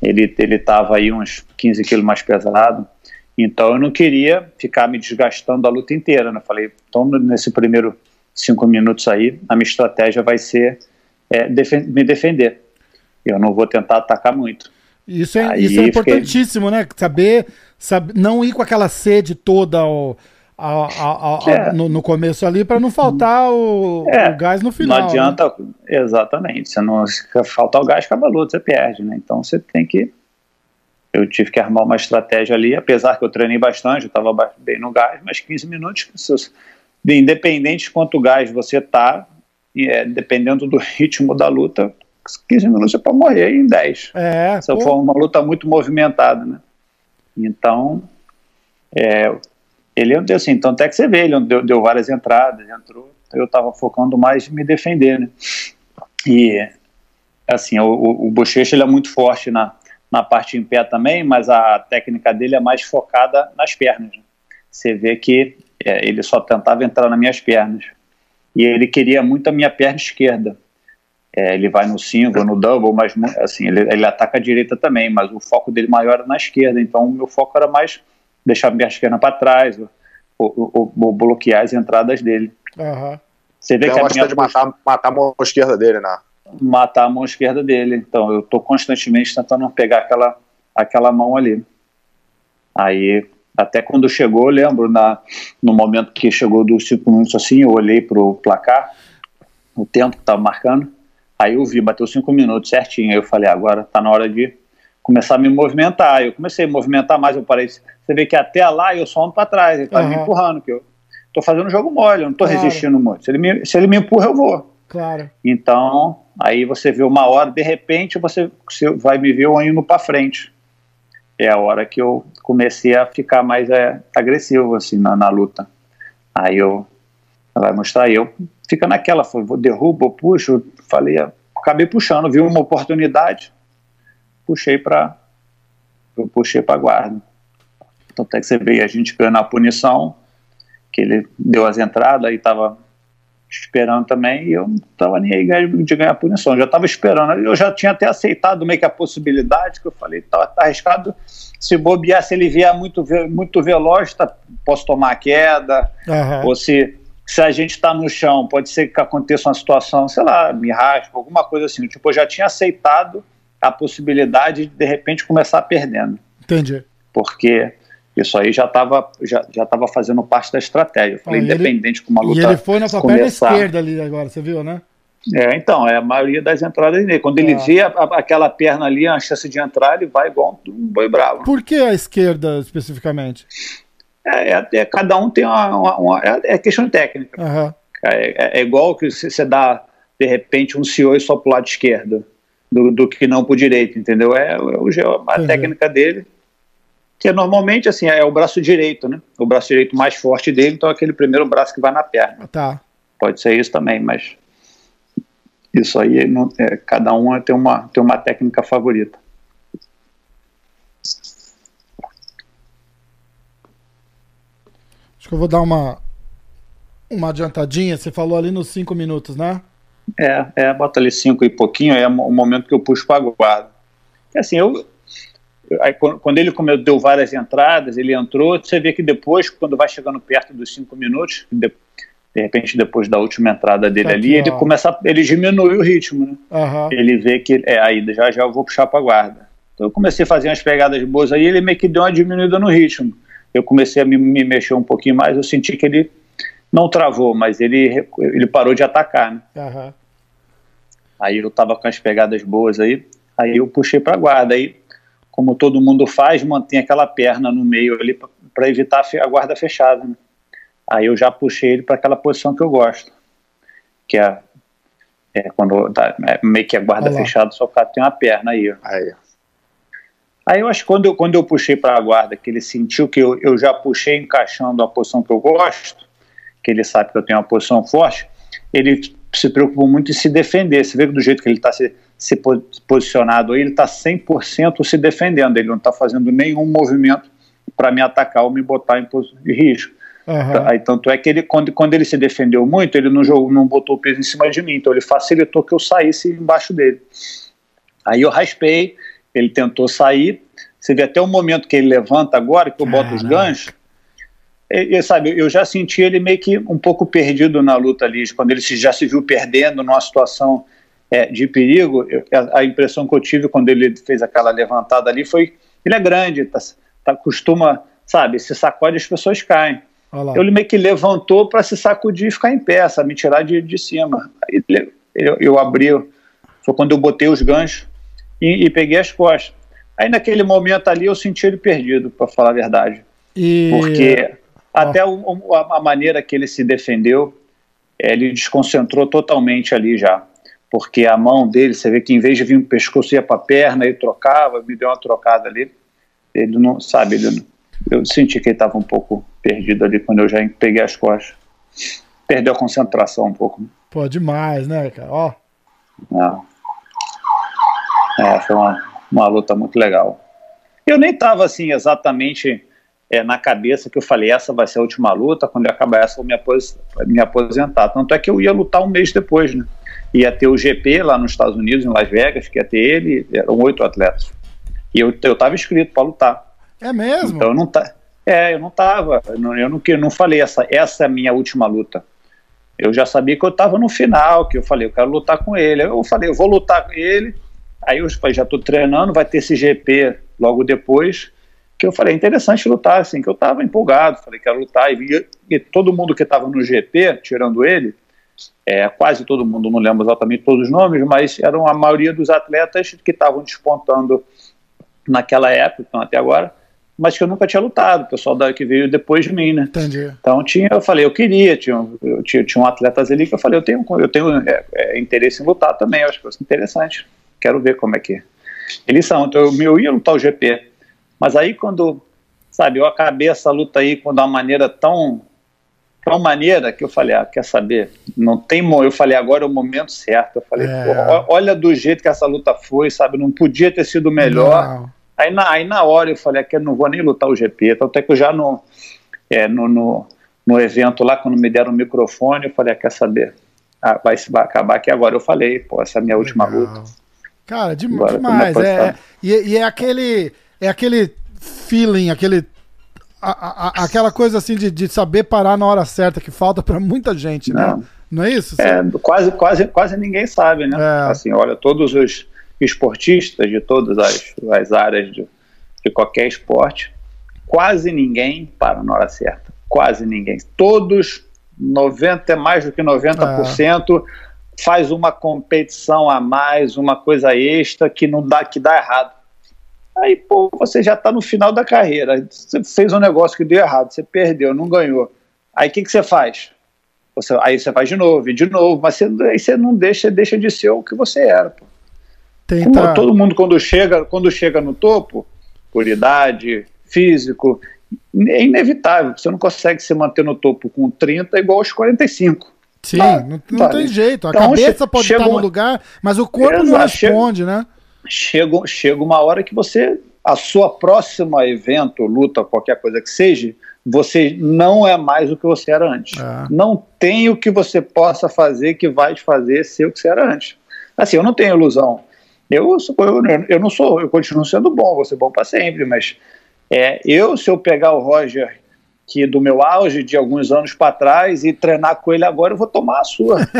Ele estava aí uns 15 quilos mais pesado. Então eu não queria ficar me desgastando a luta inteira. Né? Falei, então nesse primeiro cinco minutos aí, a minha estratégia vai ser é, me defender. Eu não vou tentar atacar muito. Isso é, isso é importantíssimo, fiquei... né? Saber, saber, não ir com aquela sede toda ao, ao, ao, é. no, no, começo ali para não faltar o, é. o, gás no final. Não né? adianta, né? exatamente. Se não se faltar o gás, acaba a luta, você perde, né? Então você tem que. Eu tive que armar uma estratégia ali, apesar que eu treinei bastante, eu estava bem no gás, mas 15 minutos, independente de quanto gás você tá, é, dependendo do (laughs) ritmo da luta, 15 minutos você pode morrer em 10. É, Se pô. for uma luta muito movimentada, né? Então, é, ele deu assim, então até que você vê, ele deu, deu várias entradas, entrou, eu estava focando mais em me defender, né? E, assim, o, o, o Bochecha, ele é muito forte na, na parte em pé também, mas a técnica dele é mais focada nas pernas. Né? Você vê que é, ele só tentava entrar nas minhas pernas. E ele queria muito a minha perna esquerda. É, ele vai no single, no double, mas assim, ele, ele ataca a direita também, mas o foco dele maior era na esquerda, então o meu foco era mais deixar a minha esquerda para trás, ou, ou bloquear as entradas dele. Aham. Você vê Tem que a uma minha de matar, matar a mão esquerda dele, né? matar a mão esquerda dele. Então eu estou constantemente tentando pegar aquela, aquela mão ali. Aí, até quando chegou, eu lembro, na, no momento que chegou dos cinco minutos assim, eu olhei para o placar, o tempo que estava marcando, aí eu vi, bateu cinco minutos certinho. Aí eu falei, agora está na hora de começar a me movimentar. Eu comecei a movimentar mais, eu parei. Você vê que até lá eu só ando para trás, ele está Uhum. me empurrando, que eu estou fazendo jogo mole, eu não estou Claro. resistindo muito. Se ele, me, se ele me empurra, eu vou. Claro. Então, aí você vê uma hora, de repente você, você vai me ver eu indo para frente. É a hora que eu comecei a ficar mais é, agressivo assim na, na luta. Aí eu vai mostrar aí, eu fica naquela, derrubo, puxo, falei, acabei puxando, vi uma oportunidade, puxei para eu puxei para guarda. Então até que você vê a gente ganhando a punição, que ele deu as entradas aí estava esperando também e eu não estava nem aí de ganhar punição, eu já estava esperando, eu já tinha até aceitado meio que a possibilidade, que eu falei, tá, tá arriscado, se bobear, se ele vier muito, muito veloz, tá, posso tomar queda, Aham. ou se, se a gente está no chão, pode ser que aconteça uma situação, sei lá, me raspa, alguma coisa assim, tipo, eu já tinha aceitado a possibilidade de de repente começar perdendo Entendi. porque isso aí já estava já, já tava fazendo parte da estratégia. Eu falei, Ah, e ele- independente com uma E luta. ele foi na sua perna esquerda ali agora, você viu, né? É, então, é a maioria das entradas dele. Quando ele Ah. vê a- a- aquela perna ali, a chance de entrar, ele vai igual um boi bravo. Por que a esquerda especificamente? É, é- é- cada um tem uma. uma- uma- é, é questão técnica. Aham. É, igual que você dá, de repente, um CEO só pro lado esquerdo, do, do que não pro direito, entendeu? É, o, a Entendi. técnica dele. Que normalmente, assim, é o braço direito, né? O braço direito mais forte dele, então é aquele primeiro braço que vai na perna. Tá. Pode ser isso também, mas isso aí não, é, cada um tem uma, tem uma técnica favorita. Que eu vou dar uma, uma adiantadinha. Você falou ali nos cinco minutos, né? É, é, bota ali cinco e pouquinho, é o momento que eu puxo para guarda. É assim, eu, aí, quando ele come- deu várias entradas, ele entrou, você vê que depois, quando vai chegando perto dos cinco minutos, de, de repente depois da última entrada dele Tá ali, ele ó. começa, a- ele diminui o ritmo, né? Aham. ele vê que é aí já já eu vou puxar para guarda. Então eu comecei a fazer umas pegadas boas aí, ele meio que deu uma diminuída no ritmo. Eu comecei a me, me mexer um pouquinho mais, eu senti que ele não travou, mas ele ele parou de atacar, né? Aham. Aí eu tava com as pegadas boas aí, aí eu puxei para guarda aí, como todo mundo faz, mantém aquela perna no meio ali para evitar a guarda fechada. Né? Aí eu já puxei ele para aquela posição que eu gosto, que é, é quando tá, é meio que a guarda fechada, só o cara tem uma perna aí. ó. Aí. Aí eu acho que quando eu, quando eu puxei para a guarda, que ele sentiu que eu, eu já puxei encaixando a posição que eu gosto, que ele sabe que eu tenho uma posição forte, ele se preocupou muito em se defender. Você vê que do jeito que ele está se, se po- posicionado aí, ele está 100% se defendendo, ele não está fazendo nenhum movimento para me atacar ou me botar em risco. Aham. Aí, tanto é que ele, quando, quando ele se defendeu muito, ele não, jogou, não botou o peso em cima de mim, então ele facilitou que eu saísse embaixo dele. Aí eu raspei, ele tentou sair. Você vê até o momento que ele levanta agora, que eu boto os ganchos. E, e, sabe, eu já senti ele meio que um pouco perdido na luta ali, quando ele se, já se viu perdendo numa situação é, de perigo. eu- a, a impressão que eu tive quando ele fez aquela levantada ali foi: ele é grande, tá, tá, costuma, sabe, se sacode as pessoas caem. Lá. Ele meio que levantou para se sacudir e ficar em pé, sabe? Me tirar de, de cima. Aí eu, eu abri, foi quando eu botei os ganchos e, e peguei as costas. Aí naquele momento ali eu senti ele perdido, para falar a verdade. E... Porque até o- o- a, maneira que ele se defendeu, ele desconcentrou totalmente ali já. Porque a mão dele, você vê que em vez de vir no pescoço, ia para a perna, ele trocava, me deu uma trocada ali. Ele não, sabe, ele não- eu senti que ele estava um pouco perdido ali quando eu já peguei as costas. Perdeu a concentração um pouco. Pô, demais, né, cara? Ó. Não. É, foi uma, uma luta muito legal. Eu nem estava assim exatamente é, na cabeça que eu falei essa vai ser a última luta, quando eu acabar essa eu vou me, apos- me aposentar. Tanto é que eu ia lutar um mês depois, né? Ia ter o GP lá nos Estados Unidos, em Las Vegas, que ia ter ele, eram oito atletas. E eu eu estava inscrito para lutar. É mesmo? Então eu não tá. É, eu não tava, eu não, eu não, eu não falei essa, essa é a minha última luta. Eu já sabia que eu estava no final, que eu falei, eu quero lutar com ele. Eu falei, eu vou lutar com ele. Aí eu falei, já estou treinando, vai ter esse GP logo depois. Que eu falei, é interessante lutar, assim, que eu estava empolgado, falei, quero lutar. E, e todo mundo que estava no GP, tirando ele, é, quase todo mundo, não lembro exatamente todos os nomes, mas eram a maioria dos atletas que estavam despontando naquela época, então até agora, mas que eu nunca tinha lutado, o pessoal da, que veio depois de mim, né? Entendi. Então tinha, eu falei, eu queria, tinha, eu tinha, tinha um atletas ali que eu falei, eu tenho, eu tenho é, é, interesse em lutar também, eu acho que é interessante, quero ver como é que eles são. Então eu, eu ia lutar o GP, mas aí quando, sabe, eu acabei essa luta aí com uma maneira tão tão maneira que eu falei, ah, quer saber? Não tem, eu falei, agora é o momento certo. Eu falei, é. olha do jeito que essa luta foi, sabe? Não podia ter sido melhor. Não. Aí na, aí na hora eu falei, aqui eu não vou nem lutar o GP. Então até que eu já no, é, no, no, no, evento lá, quando me deram o microfone, eu falei, ah, quer saber? Ah, vai, vai acabar aqui agora. Eu falei, pô, essa é a minha Legal. última luta. Cara, de, agora, demais. É, é, e, e é aquele. É aquele feeling, aquele a, a, aquela coisa assim de, de, saber parar na hora certa que falta para muita gente, né? Não, Não é isso? É, quase, quase, quase ninguém sabe, né? É. Assim, olha, todos os esportistas de todas as, as áreas de, de qualquer esporte, quase ninguém para na hora certa. Quase ninguém. Todos, 90, mais do que 90%, é. Faz uma competição a mais, uma coisa extra que não dá, que dá errado. Aí, pô, você já está no final da carreira. Você fez um negócio que deu errado, você perdeu, não ganhou. Aí o que, que você faz? Você, aí você faz de novo, e de novo, mas você, aí você não deixa, deixa de ser o que você era. Pô. Tenta... todo mundo quando chega, quando chega no topo, por idade, físico, é inevitável. Você não consegue se manter no topo com 30 igual aos 45. Sim, tá, não, não tá. tem jeito. A então, cabeça pode estar no lugar, mas o corpo Exato, não responde, chega, né? chega, chega uma hora que você, a sua próxima evento, luta, qualquer coisa que seja, você não é mais o que você era antes. É. Não tem o que você possa fazer que vai te fazer ser o que você era antes. Assim, eu não tenho ilusão. Eu, eu, eu não sou, eu continuo sendo bom, vou ser bom para sempre, mas é, eu, se eu pegar o Roger que do meu auge de alguns anos para trás e treinar com ele agora, eu vou tomar a sua. (laughs)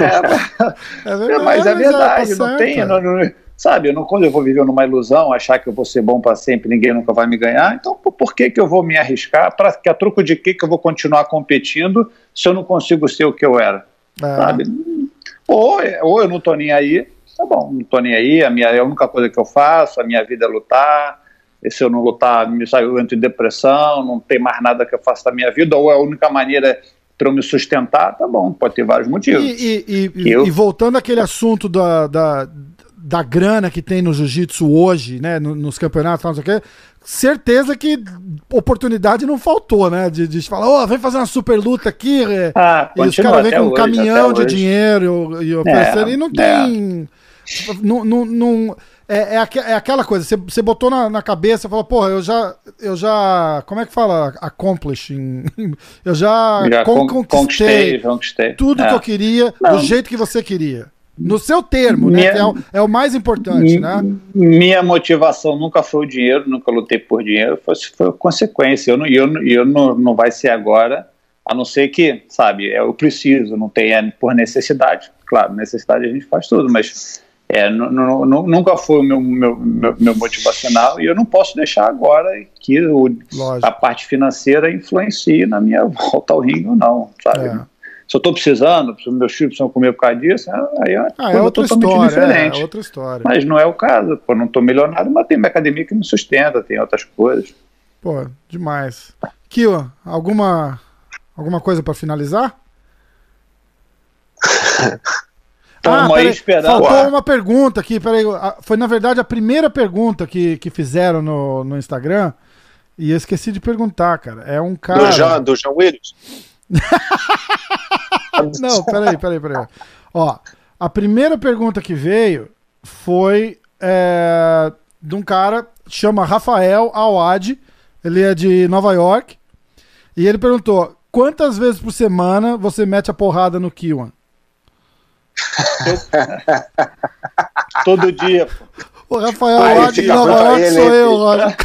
é, é, verdade, mas é verdade, tá não tem, não, não, sabe? Eu não, quando eu vou viver numa ilusão, achar que eu vou ser bom para sempre, ninguém nunca vai me ganhar, então por que, que eu vou me arriscar? Para que a truco de que, que eu vou continuar competindo se eu não consigo ser o que eu era? É. Sabe? Ou, ou eu não tô nem aí, tá bom, não tô nem aí, a, minha, é a única coisa que eu faço, a minha vida é lutar e se eu não lutar, eu entro em depressão, não tem mais nada que eu faça da minha vida, ou é a única maneira para eu me sustentar, tá bom, pode ter vários motivos. E, e, e, eu... e voltando àquele assunto da, da, da grana que tem no jiu-jitsu hoje, né, nos campeonatos, não sei o quê, certeza que oportunidade não faltou, né, de, de falar, ó, oh, vem fazer uma super luta aqui, é, ah, e os caras vêm com um hoje, caminhão de hoje. dinheiro e, oferecendo, é, e não é. tem... É. Não, não, não, é, é, aqu é aquela coisa, você, você botou na, na cabeça e falou, porra, eu já, eu já. Como é que fala? Accomplishing. Eu já, já con conquistei, conquistei, tudo é. que eu queria, Não. do jeito que você queria. No seu termo, né, minha, né? É o, é o, mais importante, né? Minha motivação nunca foi o dinheiro, nunca lutei por dinheiro, foi, foi consequência. Eu, não, eu, eu não, não vai ser agora, a não ser que, sabe, eu preciso, não tem é por necessidade. Claro, necessidade a gente faz tudo, mas é, nunca foi o meu, meu, meu, meu, motivacional e eu não posso deixar agora que o, a parte financeira influencie na minha (laughs) volta ao ringue ou não, sabe? É. Se eu estou precisando, se meus filhos precisam comer por causa disso, aí é, ah, é outra história, diferente. É, outra história. Mas não é o caso, pô, não estou milionário, mas tem minha academia que me sustenta, tem outras coisas. Pô, demais. Kio, alguma, alguma coisa para finalizar? (laughs) Estamos ah, aí esperando. Faltou uma pergunta aqui, peraí. Foi, na verdade, a primeira pergunta que, que fizeram no, no Instagram. E eu esqueci de perguntar, cara. É um cara. Do Jean, do Jean Williams? (laughs) Não, peraí, peraí, peraí. Ó, a primeira pergunta que veio foi é, de um cara chama Rafael Awad. Ele é de Nova York. E ele perguntou: quantas vezes por semana você mete a porrada no Kiwan? (laughs) Todo dia. O Rafael lá de Nova York sou eu, (laughs) agora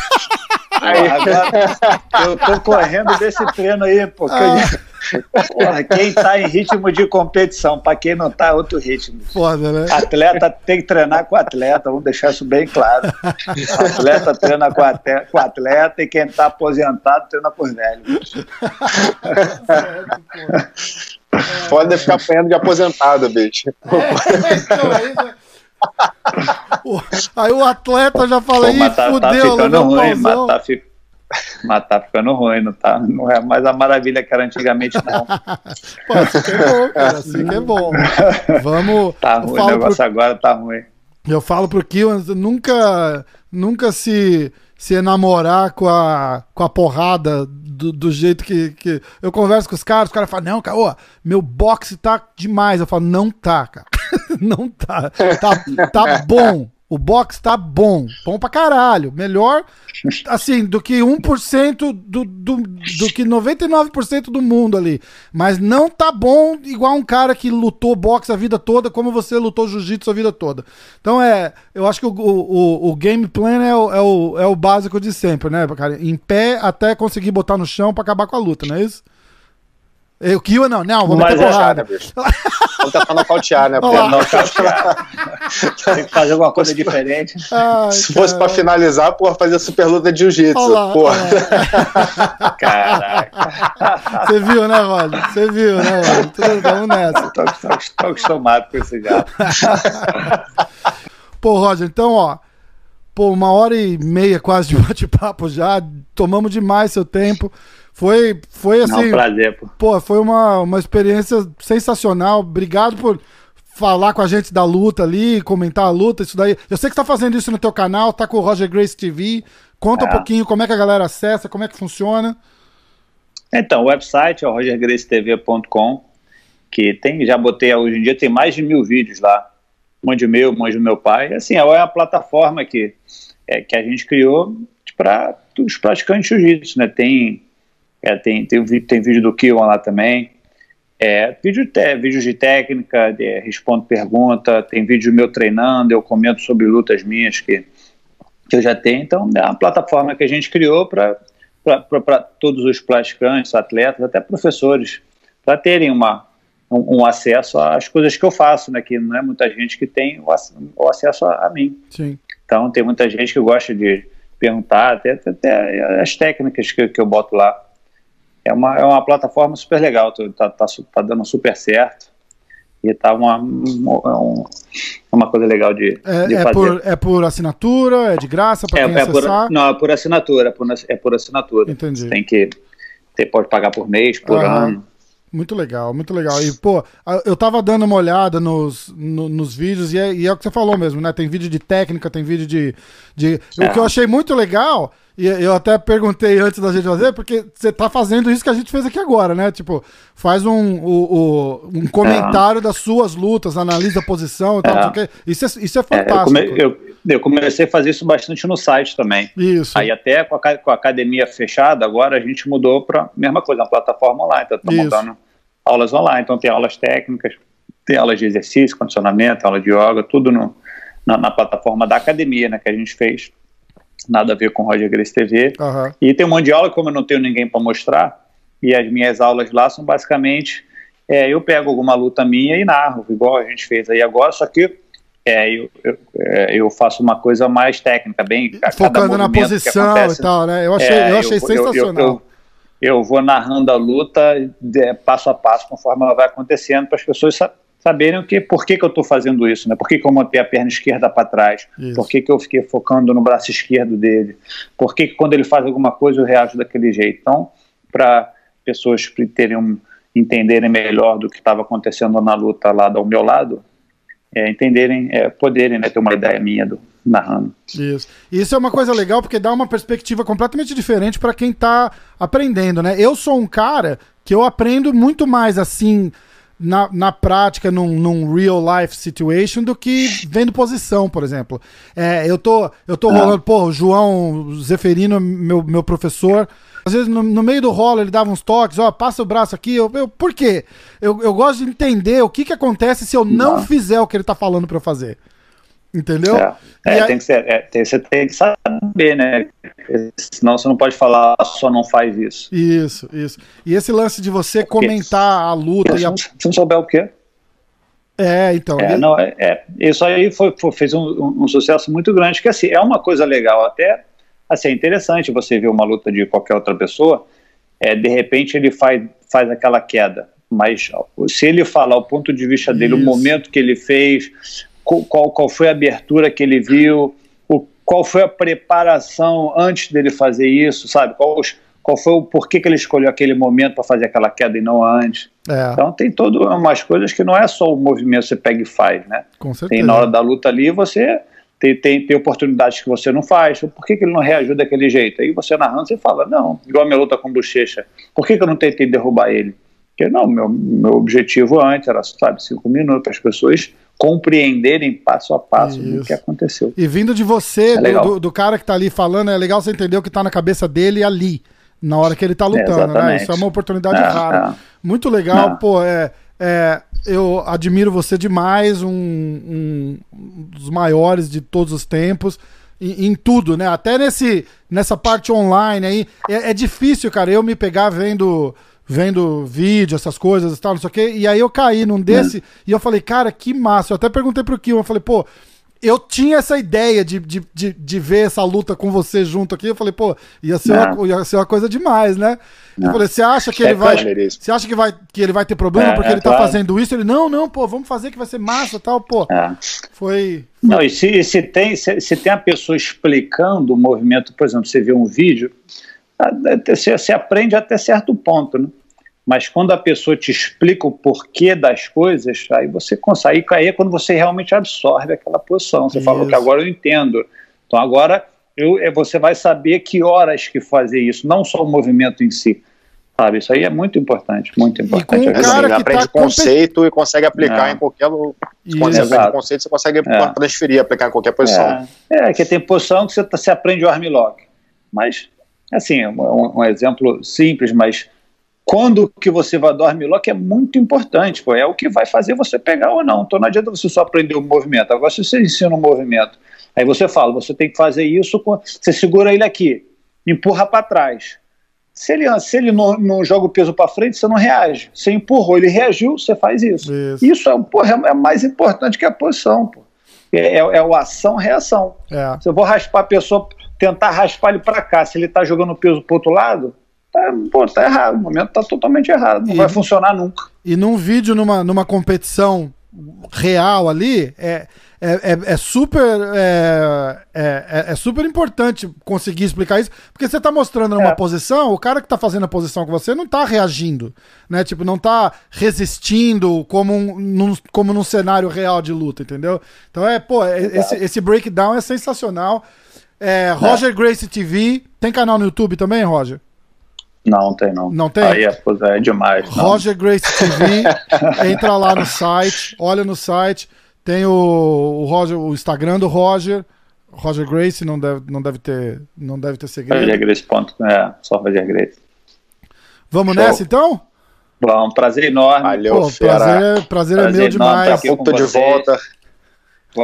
eu tô correndo desse treino aí, porque ah. porra, quem tá em ritmo de competição, para quem não tá, é outro ritmo. Foda, né? Atleta tem que treinar com atleta, vamos deixar isso bem claro. Atleta treina com atleta, com atleta e quem tá aposentado treina por velho. (laughs) Pode ficar apanhando de aposentado, bicho. É, então, é Aí o atleta já fala, Pô, tá, fudeu, tá ficando ruim, mas tá, fi... mas tá, ficando ruim, não, tá, não é mais a maravilha que era antigamente, não. Pô, assim que é bom, cara, assim que é bom. Vamos. (laughs) Tá ruim, o negócio pro... agora tá ruim. Eu falo pro Kiwan, nunca, nunca se, se enamorar com a, com a porrada do, do, jeito que, que. Eu converso com os caras, os caras falam, não, cara, ó, meu boxe tá demais. Eu falo, não tá, cara. (laughs) não tá. Tá, tá bom. O box tá bom. Bom pra caralho. Melhor, assim, do que 1% do, do, do que 99% do mundo ali. Mas não tá bom igual um cara que lutou boxe a vida toda, como você lutou jiu-jitsu a vida toda. Então é. Eu acho que o, o, o game plan é o, é, o, é o básico de sempre, né, cara? Em pé até conseguir botar no chão pra acabar com a luta, não é isso? Eu, Kiwa não, não, vou meter é porrada. Bicho. (laughs) Vamos tentar nocautear, né? Nocautear. Tem que fazer alguma coisa diferente. Ai, Se fosse pra finalizar, porra, fazer super luta de jiu-jitsu. Porra. Caraca. Você viu, né, Roger? Você viu, né, Roger? Vamos nessa. Tô, tô, tô acostumado com esse gato. (laughs) Pô, Roger, então, ó. Pô, uma hora e meia quase de bate-papo já. Tomamos demais seu tempo. Foi, foi assim. Um prazer, pô. Pô, foi uma, uma experiência sensacional. Obrigado por falar com a gente da luta ali, comentar a luta, isso daí. Eu sei que você tá fazendo isso no teu canal, tá com o Roger Grace TV. Conta é. um pouquinho como é que a galera acessa, como é que funciona. Então, o website é o rogergracetv.com, que tem, já botei, hoje em dia tem mais de mil vídeos lá. Um de meu, um monte do meu pai. Assim, é uma plataforma que, é, que a gente criou para os praticantes de jiu-jitsu, né? Tem é, tem, tem, tem vídeo do Kiwan lá também. É, vídeo te, vídeos de técnica, de, respondo pergunta, tem vídeo meu treinando, eu comento sobre lutas minhas que, que eu já tenho. Então, é uma plataforma que a gente criou para todos os praticantes, atletas, até professores, para terem uma, um, um, acesso às coisas que eu faço, né? Que não é muita gente que tem o, o acesso a, a, mim. Sim. Então, tem muita gente que gosta de perguntar, até, até as técnicas que, que eu boto lá é uma, é uma plataforma super legal, tá, tá, tá dando super certo e tá uma, uma, uma coisa legal de, é, de é fazer. Por, é por assinatura? É de graça para é, quem é acessar? Por, não, é por assinatura, é por, é por assinatura. Entendi. Você tem que, você pode pagar por mês, por ano. Muito legal, muito legal. E, pô, eu tava dando uma olhada nos, no, nos vídeos e é, e é, o que você falou mesmo, né? Tem vídeo de técnica, tem vídeo de. de... É. O que eu achei muito legal e eu até perguntei antes da gente fazer, porque você tá fazendo isso que a gente fez aqui agora, né? Tipo, faz um, um, um comentário é. das suas lutas, analisa a posição e tal, é. Isso, é, isso é fantástico. É, eu, come, eu, eu, comecei a fazer isso bastante no site também. Isso. Aí até com a, com a academia fechada, agora a gente mudou para mesma coisa, uma plataforma online. Então, tô montando aulas online. Então tem aulas técnicas, tem aulas de exercício, condicionamento, aula de yoga, tudo no, na, na plataforma da academia, né? Que a gente fez nada a ver com Roger Grace TV. Uhum. E tem um monte de aula, como eu não tenho ninguém para mostrar, e as minhas aulas lá são basicamente, é, eu pego alguma luta minha e narro, igual a gente fez aí agora, só que é, eu, eu, é, eu, faço uma coisa mais técnica, bem focando na posição acontece, e tal, né? Eu achei, é, eu achei eu, sensacional. Eu, vou narrando a luta de, passo a passo conforme ela vai acontecendo para as pessoas saberem o que, por que, que eu estou fazendo isso, né? Por que, que eu montei a perna esquerda para trás? Isso. Por que, que eu fiquei focando no braço esquerdo dele? Por que, que quando ele faz alguma coisa eu reajo daquele jeito? Então, para pessoas terem um, entenderem melhor do que estava acontecendo na luta lá do meu lado, é, entenderem, é, poderem né, ter uma ideia minha do narrando. Isso. Isso é uma coisa legal porque dá uma perspectiva completamente diferente para quem está aprendendo, né? Eu sou um cara que eu aprendo muito mais assim na, na prática, num, num real life situation, do que vendo posição, por exemplo. É, eu tô, eu tô ah. rolando, pô, o João Zeferino, meu, meu professor. Às vezes, no, no, meio do rolo, ele dava uns toques, ó, passa o braço aqui. Eu, eu, por quê? Eu, eu gosto de entender o que, que acontece se eu não, não. fizer o que ele tá falando para eu fazer. Entendeu? É, é aí... tem que ser, é, tem, você tem que saber né? Senão você não pode falar só não faz isso. Isso, isso. E esse lance de você comentar a luta se, e a... se não souber o quê? É, então. É, não, é, é, isso aí foi, foi fez um, um, um, sucesso muito grande, que assim, é uma coisa legal, até assim, é interessante você ver uma luta de qualquer outra pessoa, é, de repente ele faz, faz aquela queda, mas se ele falar o ponto de vista dele, isso. o momento que ele fez, qual, qual foi a abertura que ele viu, o, qual foi a preparação antes dele fazer isso, sabe? Qual, qual foi o porquê que ele escolheu aquele momento para fazer aquela queda e não antes. É. Então tem todas umas coisas que não é só o movimento que você pega e faz, né? Com certeza. Tem na hora da luta ali você tem, tem, tem oportunidades que você não faz. Por que, que ele não reagiu daquele jeito? Aí você narrando, você fala, não, igual a minha luta com o Bochecha, por que, que eu não tentei derrubar ele? Porque não, meu, meu objetivo antes era, sabe, cinco minutos, para as pessoas compreenderem passo a passo Isso. do que aconteceu. E vindo de você, é do, do, do, cara que está ali falando, é legal você entender o que está na cabeça dele ali, na hora que ele está lutando, é, né? Isso é uma oportunidade é, rara. É. Muito legal, pô, é, é, eu admiro você demais, um, um, dos maiores de todos os tempos. Em, em, tudo, né? Até nesse, nessa parte online aí. É, é difícil, cara, eu me pegar vendo vendo vídeo, essas coisas e tal, não sei o quê. E aí eu caí num desse é. e eu falei, cara, que massa. Eu até perguntei pro Kim, eu falei, pô, eu tinha essa ideia de, de, de, de, ver essa luta com você junto aqui. Eu falei, pô, ia ser, uma, ia ser uma coisa demais, né? Não. Eu falei, você acha que é ele vai. Você acha que, vai, que ele vai ter problema é, porque é, ele tá claro. fazendo isso? Ele, não, não, pô, vamos fazer que vai ser massa tal, pô. É. Foi. Não, e se, se, tem, se, se, tem a pessoa explicando o movimento, por exemplo, você vê um vídeo, você, você aprende até certo ponto, né? Mas quando a pessoa te explica o porquê das coisas, aí você consegue cair quando você realmente absorve aquela posição. Você falou que agora eu entendo. Então agora eu, é, você vai saber que horas que fazer isso, não só o movimento em si. Sabe, isso aí é muito importante, muito importante. Um cara assim, aprende tá conceito compet... e consegue aplicar é. em qualquer você aprende conceito, você consegue é. transferir, aplicar em qualquer posição. É, é que tem posição que você, tá, você aprende o armlock. Mas, assim, um, um exemplo simples, mas quando que você vai dar armlock é muito importante, pô, é o que vai fazer você pegar ou não. Então não adianta você só aprender o movimento. Agora, se você ensina o movimento, aí você fala, você tem que fazer isso, com, você segura ele aqui, empurra para trás. Se ele, se ele não, não joga o peso para frente, você não reage. Você empurrou, ele reagiu, você faz isso. Isso, isso é, porra, é, é mais importante que a posição. Pô. É, é, é o ação-reação. É. Se eu vou raspar a pessoa, tentar raspar ele para cá, se ele está jogando o peso para outro lado, tá, pô, tá errado, o momento tá totalmente errado, não e, vai funcionar nunca. E num vídeo, numa, numa competição real ali, é, é, é, é super é, é, é, é, super importante conseguir explicar isso, porque você tá mostrando numa é. posição, o cara que tá fazendo a posição com você não tá reagindo, né? Tipo, não tá resistindo como, um, num, como num cenário real de luta, entendeu? Então é, pô, esse, esse breakdown é sensacional. Roger Grace TV, tem canal no YouTube também, Roger? Não, tem não. Não tem? Aí é, é demais. Não. Roger Grace TV, (laughs) entra lá no site, olha no site, tem o, o, Roger, o Instagram do Roger, Roger Grace, não deve, não deve ter, não deve ter segredo. Roger Grace. Ponto, é, só Roger Grace. Vamos Show. nessa então? Bom, prazer enorme. Valeu, Pô, prazer, prazer, é meu demais. Daqui a pouco tô de volta.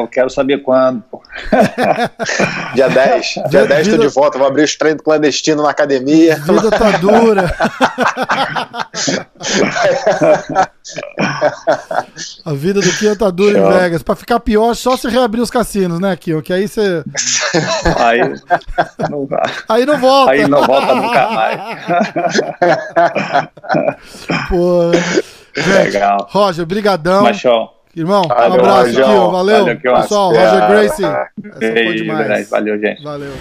Eu quero saber quando. (laughs) dia 10. Dia 10 vida... tô de volta. Vou abrir os treinos clandestinos na academia. A vida tá dura. (laughs) A vida do Kion tá dura Show. em Vegas. Pra ficar pior, só se reabrir os cassinos, né, Kion? Que aí você. Aí não dá. Aí não volta. Aí não volta nunca mais. (laughs) Pô. Legal. Roger, brigadão. Machão. Irmão, valeu, um abraço aqui, ó. Valeu. valeu Pessoal, Roger Gracie. (laughs) Essa foi demais. Valeu, gente. Valeu.